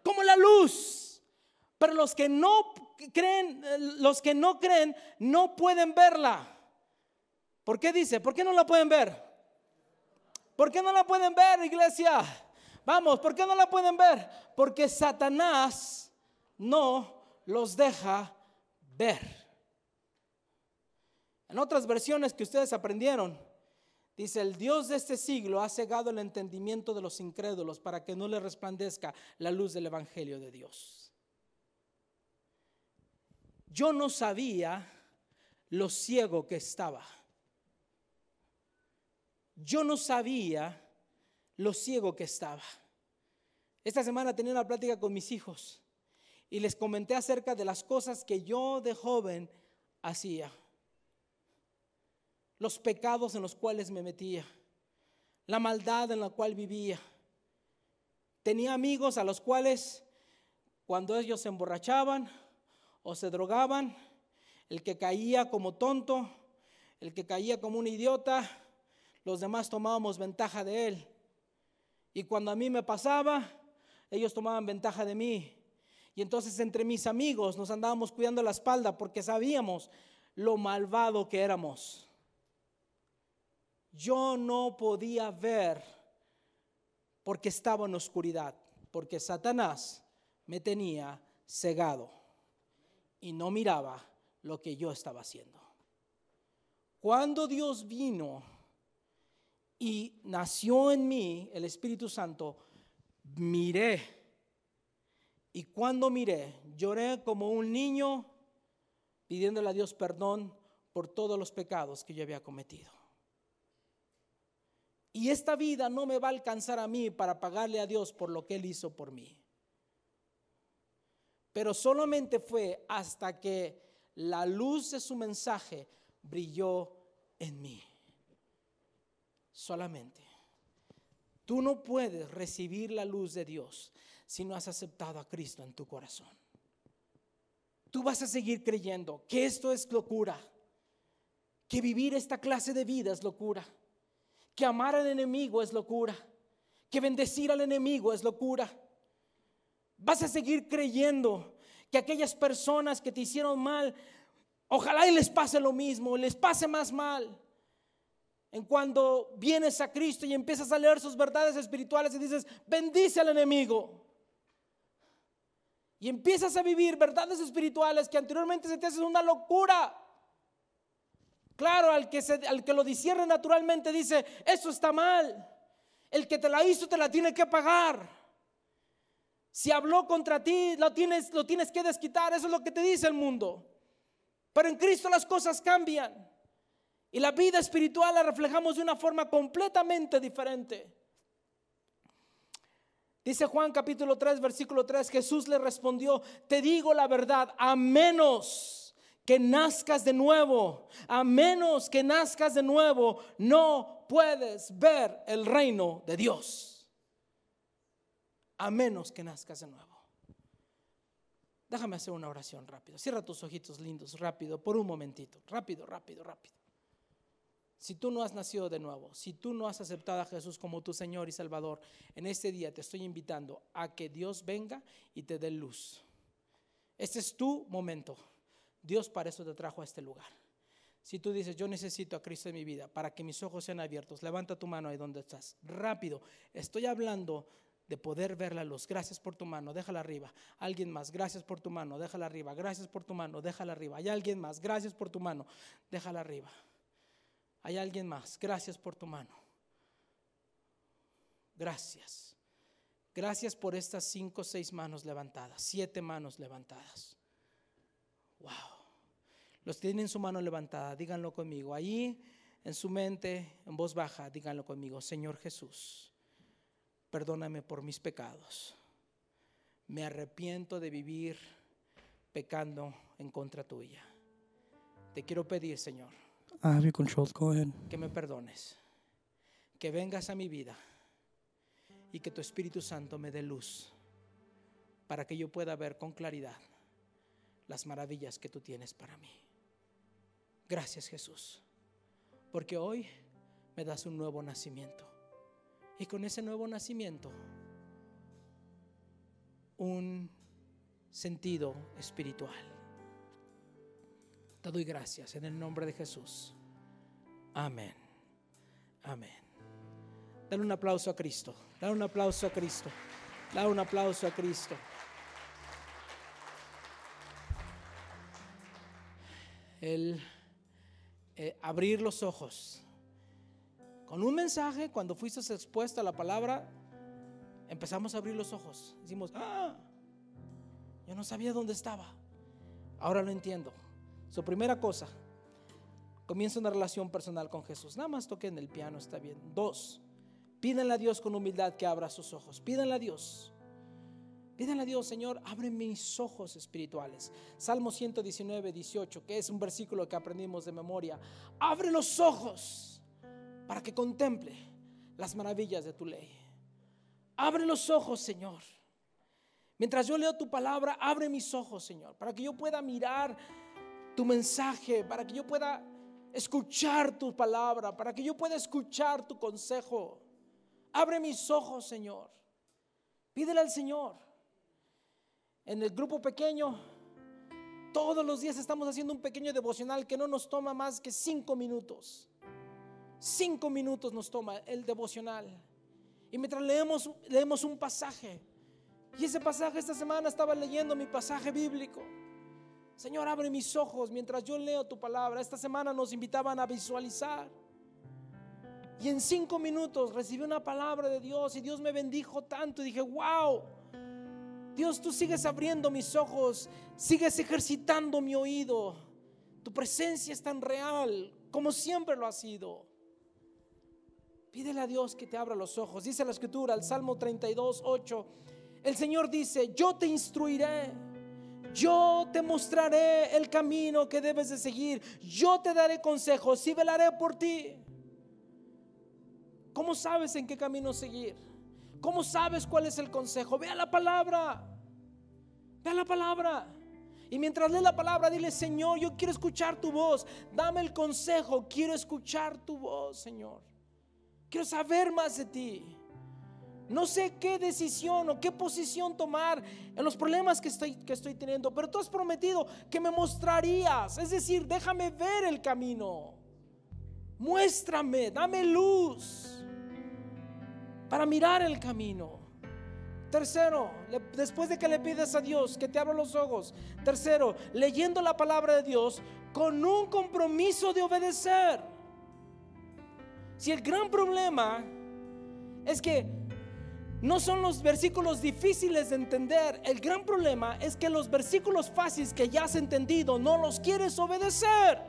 Como la luz. Pero los que no creen, los que no creen no pueden verla. ¿Por qué dice? ¿Por qué no la pueden ver? ¿Por qué no la pueden ver, iglesia? Vamos, ¿por qué no la pueden ver? Porque Satanás no los deja ver. En otras versiones que ustedes aprendieron, dice, el Dios de este siglo ha cegado el entendimiento de los incrédulos para que no le resplandezca la luz del Evangelio de Dios. Yo no sabía lo ciego que estaba. Yo no sabía lo ciego que estaba. Esta semana tenía una plática con mis hijos y les comenté acerca de las cosas que yo de joven hacía, los pecados en los cuales me metía, la maldad en la cual vivía. Tenía amigos a los cuales cuando ellos se emborrachaban o se drogaban, el que caía como tonto, el que caía como un idiota, los demás tomábamos ventaja de él. Y cuando a mí me pasaba, ellos tomaban ventaja de mí. Y entonces entre mis amigos nos andábamos cuidando la espalda porque sabíamos lo malvado que éramos. Yo no podía ver porque estaba en oscuridad, porque Satanás me tenía cegado y no miraba lo que yo estaba haciendo. Cuando Dios vino y nació en mí el Espíritu Santo, miré. Y cuando miré, lloré como un niño pidiéndole a Dios perdón por todos los pecados que yo había cometido. Y esta vida no me va a alcanzar a mí para pagarle a Dios por lo que Él hizo por mí. Pero solamente fue hasta que la luz de su mensaje brilló en mí. Solamente. Tú no puedes recibir la luz de Dios si no has aceptado a Cristo en tu corazón. Tú vas a seguir creyendo que esto es locura, que vivir esta clase de vida es locura, que amar al enemigo es locura, que bendecir al enemigo es locura. Vas a seguir creyendo que aquellas personas que te hicieron mal, ojalá y les pase lo mismo, les pase más mal. En cuando vienes a Cristo y empiezas a leer sus verdades espirituales y dices, bendice al enemigo. Y empiezas a vivir verdades espirituales que anteriormente se te hacen una locura. Claro, al que, se, al que lo discierne naturalmente dice, eso está mal. El que te la hizo te la tiene que pagar. Si habló contra ti, lo tienes, lo tienes que desquitar. Eso es lo que te dice el mundo. Pero en Cristo las cosas cambian. Y la vida espiritual la reflejamos de una forma completamente diferente. Dice Juan capítulo 3, versículo 3, Jesús le respondió, te digo la verdad, a menos que nazcas de nuevo, a menos que nazcas de nuevo, no puedes ver el reino de Dios. A menos que nazcas de nuevo. Déjame hacer una oración rápido. Cierra tus ojitos lindos, rápido, por un momentito. Rápido, rápido, rápido. Si tú no has nacido de nuevo, si tú no has aceptado a Jesús como tu Señor y Salvador, en este día te estoy invitando a que Dios venga y te dé luz. Este es tu momento. Dios para eso te trajo a este lugar. Si tú dices, yo necesito a Cristo en mi vida para que mis ojos sean abiertos, levanta tu mano ahí donde estás. Rápido. Estoy hablando de poder ver la luz. Gracias por tu mano, déjala arriba. Alguien más, gracias por tu mano, déjala arriba. Gracias por tu mano, déjala arriba. Hay alguien más, gracias por tu mano, déjala arriba. Hay alguien más, gracias por tu mano. Gracias. Gracias por estas cinco seis manos levantadas, siete manos levantadas. Wow. Los tienen su mano levantada, díganlo conmigo. Ahí en su mente, en voz baja, díganlo conmigo. Señor Jesús, perdóname por mis pecados. Me arrepiento de vivir pecando en contra tuya. Te quiero pedir, Señor, Que me perdones, que vengas a mi vida y que tu Espíritu Santo me dé luz para que yo pueda ver con claridad las maravillas que tú tienes para mí. Gracias Jesús, porque hoy me das un nuevo nacimiento y con ese nuevo nacimiento un sentido espiritual. Doy gracias en el nombre de Jesús. Amén. Amén. Dale un aplauso a Cristo. Dale un aplauso a Cristo. Dale un aplauso a Cristo. El eh, abrir los ojos. Con un mensaje, cuando fuiste expuesto a la palabra, empezamos a abrir los ojos. Decimos, ah, yo no sabía dónde estaba. Ahora lo entiendo. Su primera cosa, comienza una relación personal con Jesús. Nada más toquen el piano, está bien. Dos, pídanle a Dios con humildad que abra sus ojos. Pídanle a Dios. Pídanle a Dios, Señor, abre mis ojos espirituales. Salmo 119, 18, que es un versículo que aprendimos de memoria. Abre los ojos para que contemple las maravillas de tu ley. Abre los ojos, Señor. Mientras yo leo tu palabra, abre mis ojos, Señor, para que yo pueda mirar tu mensaje, para que yo pueda escuchar tu palabra, para que yo pueda escuchar tu consejo. Abre mis ojos, Señor. Pídele al Señor. En el grupo pequeño, todos los días estamos haciendo un pequeño devocional que no nos toma más que cinco minutos. Cinco minutos nos toma el devocional. Y mientras leemos, leemos un pasaje, y ese pasaje esta semana estaba leyendo mi pasaje bíblico. Señor, abre mis ojos mientras yo leo tu palabra. Esta semana nos invitaban a visualizar. Y en cinco minutos recibí una palabra de Dios y Dios me bendijo tanto. Y dije, wow, Dios, tú sigues abriendo mis ojos, sigues ejercitando mi oído. Tu presencia es tan real como siempre lo ha sido. Pídele a Dios que te abra los ojos. Dice la escritura, el Salmo 32, 8. El Señor dice, yo te instruiré. Yo te mostraré el camino que debes de seguir. Yo te daré consejos y velaré por ti. ¿Cómo sabes en qué camino seguir? ¿Cómo sabes cuál es el consejo? Ve a la palabra. Ve a la palabra. Y mientras lees la palabra, dile, Señor, yo quiero escuchar tu voz. Dame el consejo. Quiero escuchar tu voz, Señor. Quiero saber más de ti. No sé qué decisión o qué posición tomar en los problemas que estoy, que estoy teniendo, pero tú has prometido que me mostrarías. Es decir, déjame ver el camino. Muéstrame, dame luz para mirar el camino. Tercero, después de que le pides a Dios que te abra los ojos. Tercero, leyendo la palabra de Dios con un compromiso de obedecer. Si el gran problema es que no son los versículos difíciles de entender, el gran problema es que los versículos fáciles que ya has entendido no los quieres obedecer.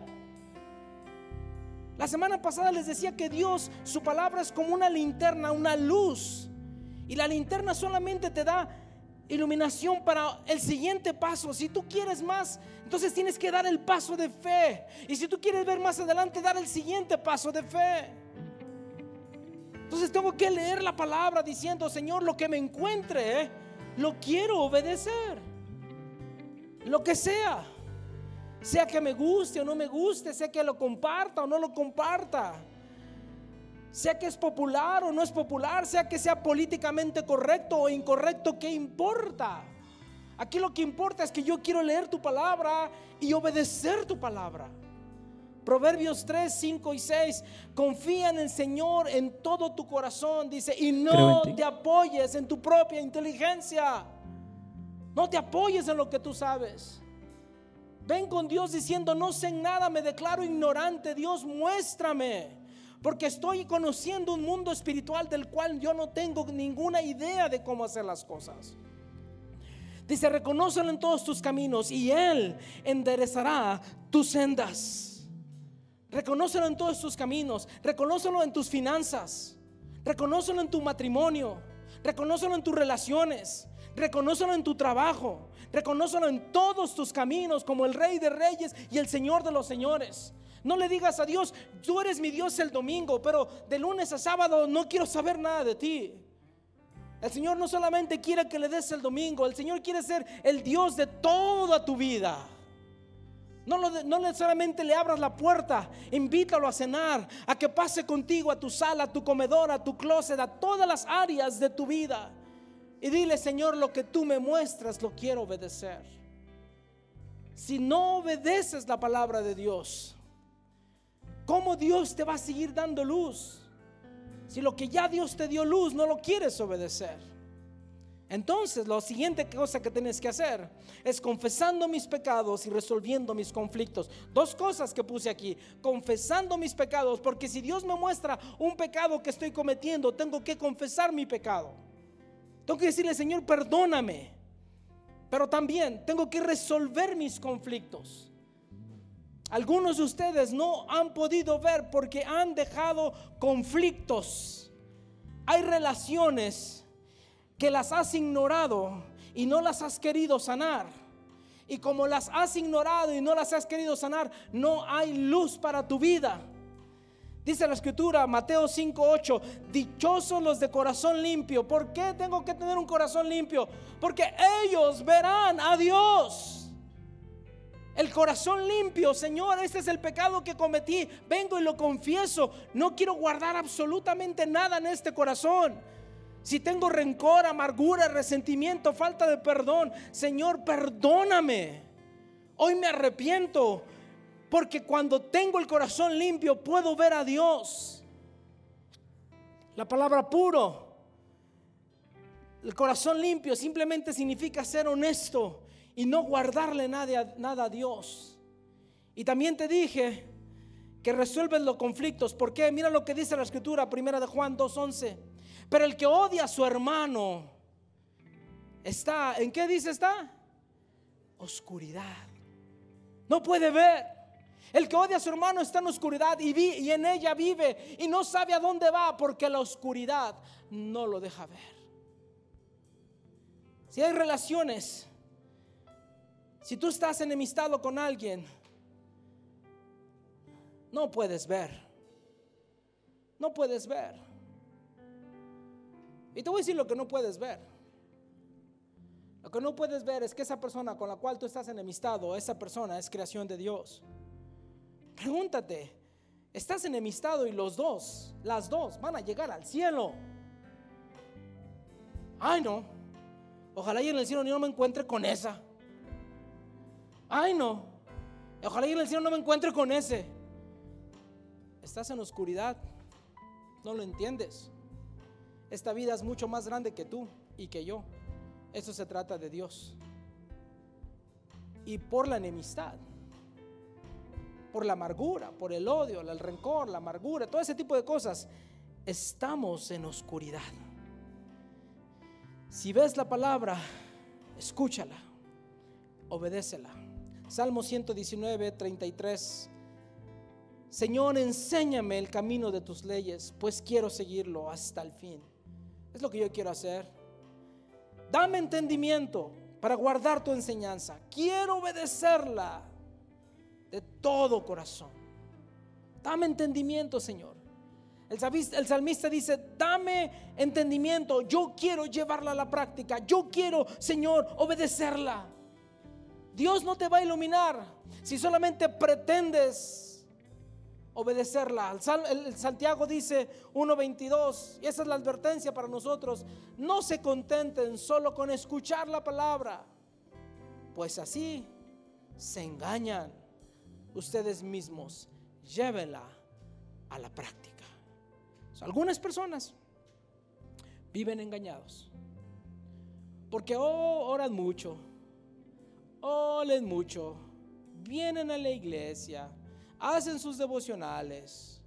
La semana pasada les decía que Dios, su palabra es como una linterna, una luz. Y la linterna solamente te da iluminación para el siguiente paso. Si tú quieres más, entonces tienes que dar el paso de fe. Y si tú quieres ver más adelante, dar el siguiente paso de fe. Entonces tengo que leer la palabra diciendo, Señor, lo que me encuentre, eh, lo quiero obedecer. Lo que sea. Sea que me guste o no me guste, sea que lo comparta o no lo comparta. Sea que es popular o no es popular, sea que sea políticamente correcto o incorrecto, ¿qué importa? Aquí lo que importa es que yo quiero leer tu palabra y obedecer tu palabra. Proverbios 3, 5 y 6. Confía en el Señor en todo tu corazón, dice, y no te apoyes en tu propia inteligencia. No te apoyes en lo que tú sabes. Ven con Dios diciendo, no sé nada, me declaro ignorante. Dios, muéstrame. Porque estoy conociendo un mundo espiritual del cual yo no tengo ninguna idea de cómo hacer las cosas. Dice, reconócelo en todos tus caminos y Él enderezará tus sendas. Reconócelo en todos tus caminos. Reconócelo en tus finanzas. Reconócelo en tu matrimonio. Reconócelo en tus relaciones. Reconócelo en tu trabajo. Reconócelo en todos tus caminos como el Rey de Reyes y el Señor de los Señores. No le digas a Dios, tú eres mi Dios el domingo, pero de lunes a sábado no quiero saber nada de ti. El Señor no solamente quiere que le des el domingo, el Señor quiere ser el Dios de toda tu vida. No, solamente le abras la puerta, invítalo a cenar, a que pase contigo a tu sala, a tu comedor, a tu closet, a todas las áreas de tu vida. Y dile, Señor, lo que tú me muestras lo quiero obedecer. Si no obedeces la palabra de Dios, ¿cómo Dios te va a seguir dando luz? Si lo que ya Dios te dio luz no lo quieres obedecer. Entonces, la siguiente cosa que tienes que hacer es confesando mis pecados y resolviendo mis conflictos. Dos cosas que puse aquí. Confesando mis pecados, porque si Dios me muestra un pecado que estoy cometiendo, tengo que confesar mi pecado. Tengo que decirle, Señor, perdóname. Pero también tengo que resolver mis conflictos. Algunos de ustedes no han podido ver porque han dejado conflictos. Hay relaciones que las has ignorado y no las has querido sanar. Y como las has ignorado y no las has querido sanar, no hay luz para tu vida. Dice la escritura, Mateo 5:8, dichosos los de corazón limpio. ¿Por qué tengo que tener un corazón limpio? Porque ellos verán a Dios. El corazón limpio, Señor, este es el pecado que cometí. Vengo y lo confieso. No quiero guardar absolutamente nada en este corazón. Si tengo rencor, amargura, resentimiento, falta de perdón, Señor, perdóname. Hoy me arrepiento porque cuando tengo el corazón limpio puedo ver a Dios. La palabra puro, el corazón limpio simplemente significa ser honesto y no guardarle nada, nada a Dios. Y también te dije que resuelves los conflictos. ¿Por qué? Mira lo que dice la escritura, primera de Juan 2.11. Pero el que odia a su hermano está, ¿en qué dice está? Oscuridad. No puede ver. El que odia a su hermano está en oscuridad y, vi- y en ella vive y no sabe a dónde va porque la oscuridad no lo deja ver. Si hay relaciones, si tú estás enemistado con alguien, no puedes ver. No puedes ver. Y te voy a decir lo que no puedes ver. Lo que no puedes ver es que esa persona con la cual tú estás enemistado, esa persona es creación de Dios. Pregúntate, estás enemistado y los dos, las dos, van a llegar al cielo. Ay, no. Ojalá y en el cielo yo no me encuentre con esa. Ay, no. Ojalá y en el cielo no me encuentre con ese. Estás en oscuridad. No lo entiendes. Esta vida es mucho más grande que tú y que yo. Eso se trata de Dios. Y por la enemistad, por la amargura, por el odio, el rencor, la amargura, todo ese tipo de cosas, estamos en oscuridad. Si ves la palabra, escúchala, obedécela. Salmo 119, 33. Señor, enséñame el camino de tus leyes, pues quiero seguirlo hasta el fin. Es lo que yo quiero hacer. Dame entendimiento para guardar tu enseñanza. Quiero obedecerla de todo corazón. Dame entendimiento, Señor. El salmista, el salmista dice, dame entendimiento. Yo quiero llevarla a la práctica. Yo quiero, Señor, obedecerla. Dios no te va a iluminar si solamente pretendes obedecerla. El, Santiago dice 1.22, y esa es la advertencia para nosotros, no se contenten solo con escuchar la palabra, pues así se engañan ustedes mismos. Llévenla a la práctica. Algunas personas viven engañados, porque oh, oran mucho, oren mucho, vienen a la iglesia, hacen sus devocionales,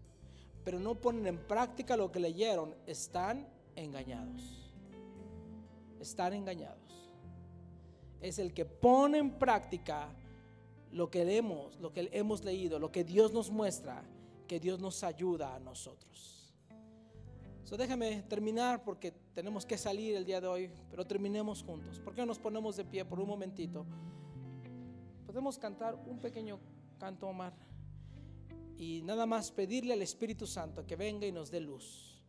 pero no ponen en práctica lo que leyeron, están engañados. Están engañados. Es el que pone en práctica lo que leemos, lo que hemos leído, lo que Dios nos muestra, que Dios nos ayuda a nosotros. So, déjame terminar porque tenemos que salir el día de hoy, pero terminemos juntos. ¿Por qué no nos ponemos de pie por un momentito? Podemos cantar un pequeño canto, Omar y nada más pedirle al Espíritu Santo que venga y nos dé luz.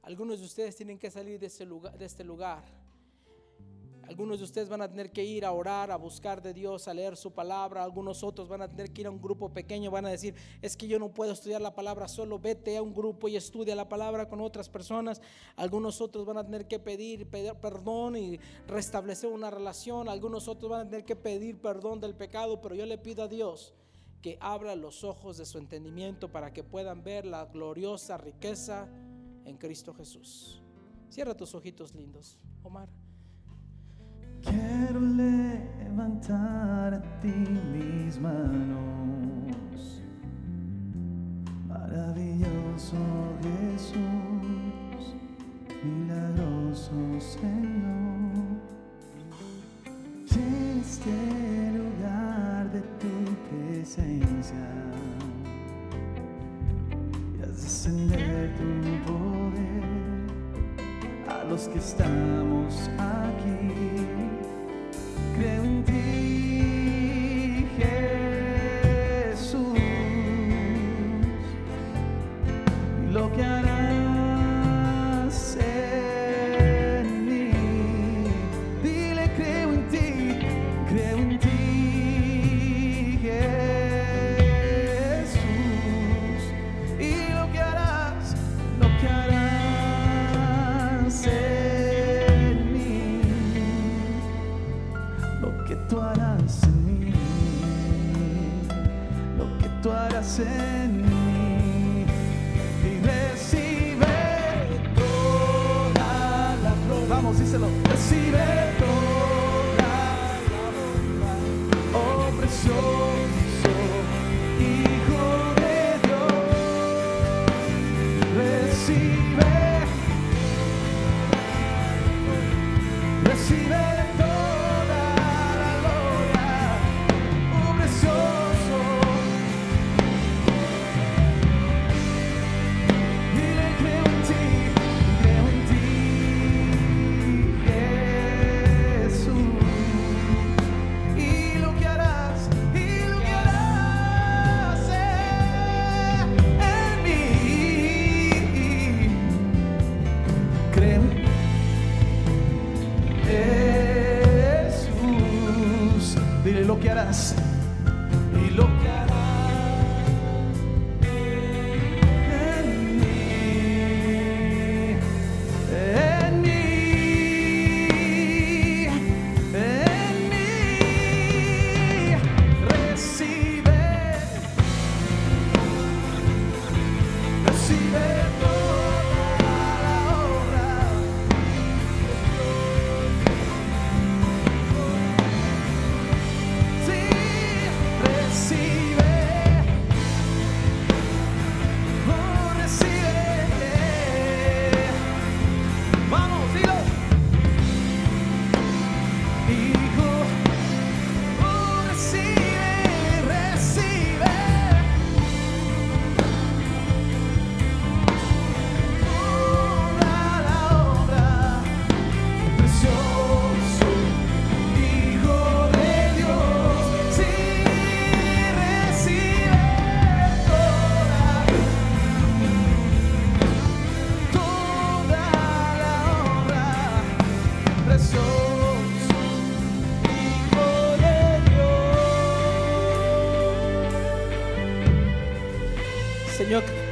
Algunos de ustedes tienen que salir de, ese lugar, de este lugar. Algunos de ustedes van a tener que ir a orar, a buscar de Dios, a leer su palabra. Algunos otros van a tener que ir a un grupo pequeño, van a decir, es que yo no puedo estudiar la palabra solo, vete a un grupo y estudia la palabra con otras personas. Algunos otros van a tener que pedir, pedir perdón y restablecer una relación. Algunos otros van a tener que pedir perdón del pecado, pero yo le pido a Dios que abra los ojos de su entendimiento para que puedan ver la gloriosa riqueza en Cristo Jesús. Cierra tus ojitos lindos, Omar. Quiero levantar a ti mis manos. Maravilloso Jesús, milagroso Señor. Este lugar de tu presencia y haz descender tu poder a los que estamos aquí. Creo en tú recibe toda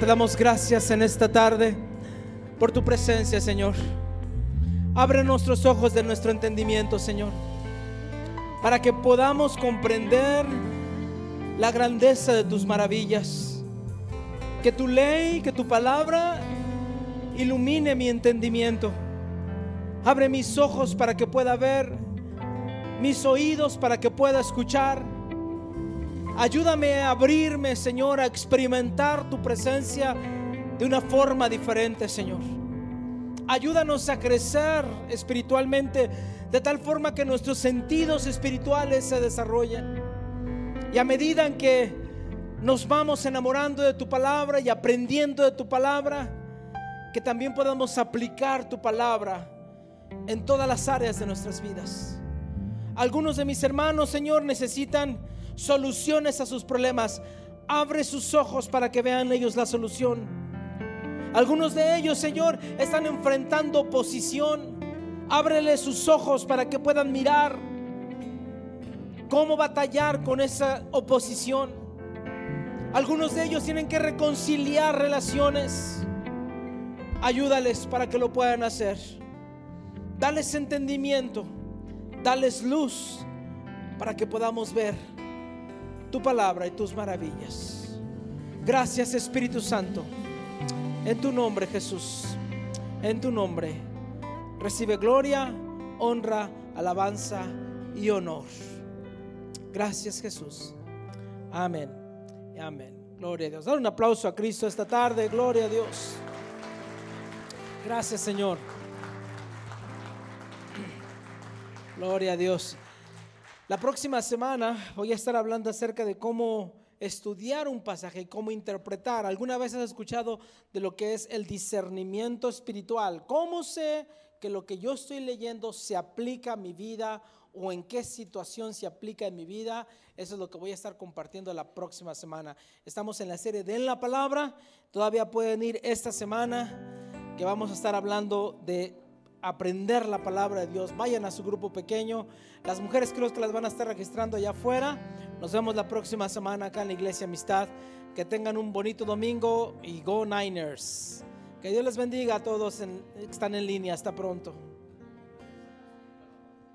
damos gracias en esta tarde por tu presencia, Señor. Abre nuestros ojos de nuestro entendimiento, Señor, para que podamos comprender la grandeza de tus maravillas. Que tu ley, que tu palabra ilumine mi entendimiento. Abre mis ojos para que pueda ver, mis oídos para que pueda escuchar. Ayúdame a abrirme, Señor, a experimentar tu presencia de una forma diferente, Señor. Ayúdanos a crecer espiritualmente de tal forma que nuestros sentidos espirituales se desarrollen. Y a medida en que nos vamos enamorando de tu palabra y aprendiendo de tu palabra, que también podamos aplicar tu palabra en todas las áreas de nuestras vidas. Algunos de mis hermanos, Señor, necesitan soluciones a sus problemas. Abre sus ojos para que vean ellos la solución. Algunos de ellos, Señor, están enfrentando oposición. Ábrele sus ojos para que puedan mirar cómo batallar con esa oposición. Algunos de ellos tienen que reconciliar relaciones. Ayúdales para que lo puedan hacer. Dales entendimiento. Dales luz para que podamos ver tu palabra y tus maravillas. Gracias Espíritu Santo. En tu nombre Jesús. En tu nombre. Recibe gloria, honra, alabanza y honor. Gracias Jesús. Amén. Amén. Gloria a Dios. Dar un aplauso a Cristo esta tarde. Gloria a Dios. Gracias Señor. Gloria a Dios. La próxima semana voy a estar hablando acerca de cómo estudiar un pasaje y cómo interpretar. ¿Alguna vez has escuchado de lo que es el discernimiento espiritual? ¿Cómo sé que lo que yo estoy leyendo se aplica a mi vida o en qué situación se aplica en mi vida? Eso es lo que voy a estar compartiendo la próxima semana. Estamos en la serie de En la Palabra. Todavía pueden ir esta semana que vamos a estar hablando de aprender la palabra de Dios. Vayan a su grupo pequeño. Las mujeres creo que las van a estar registrando allá afuera. Nos vemos la próxima semana acá en la Iglesia Amistad. Que tengan un bonito domingo y Go Niners. Que Dios les bendiga a todos que están en línea. Hasta pronto.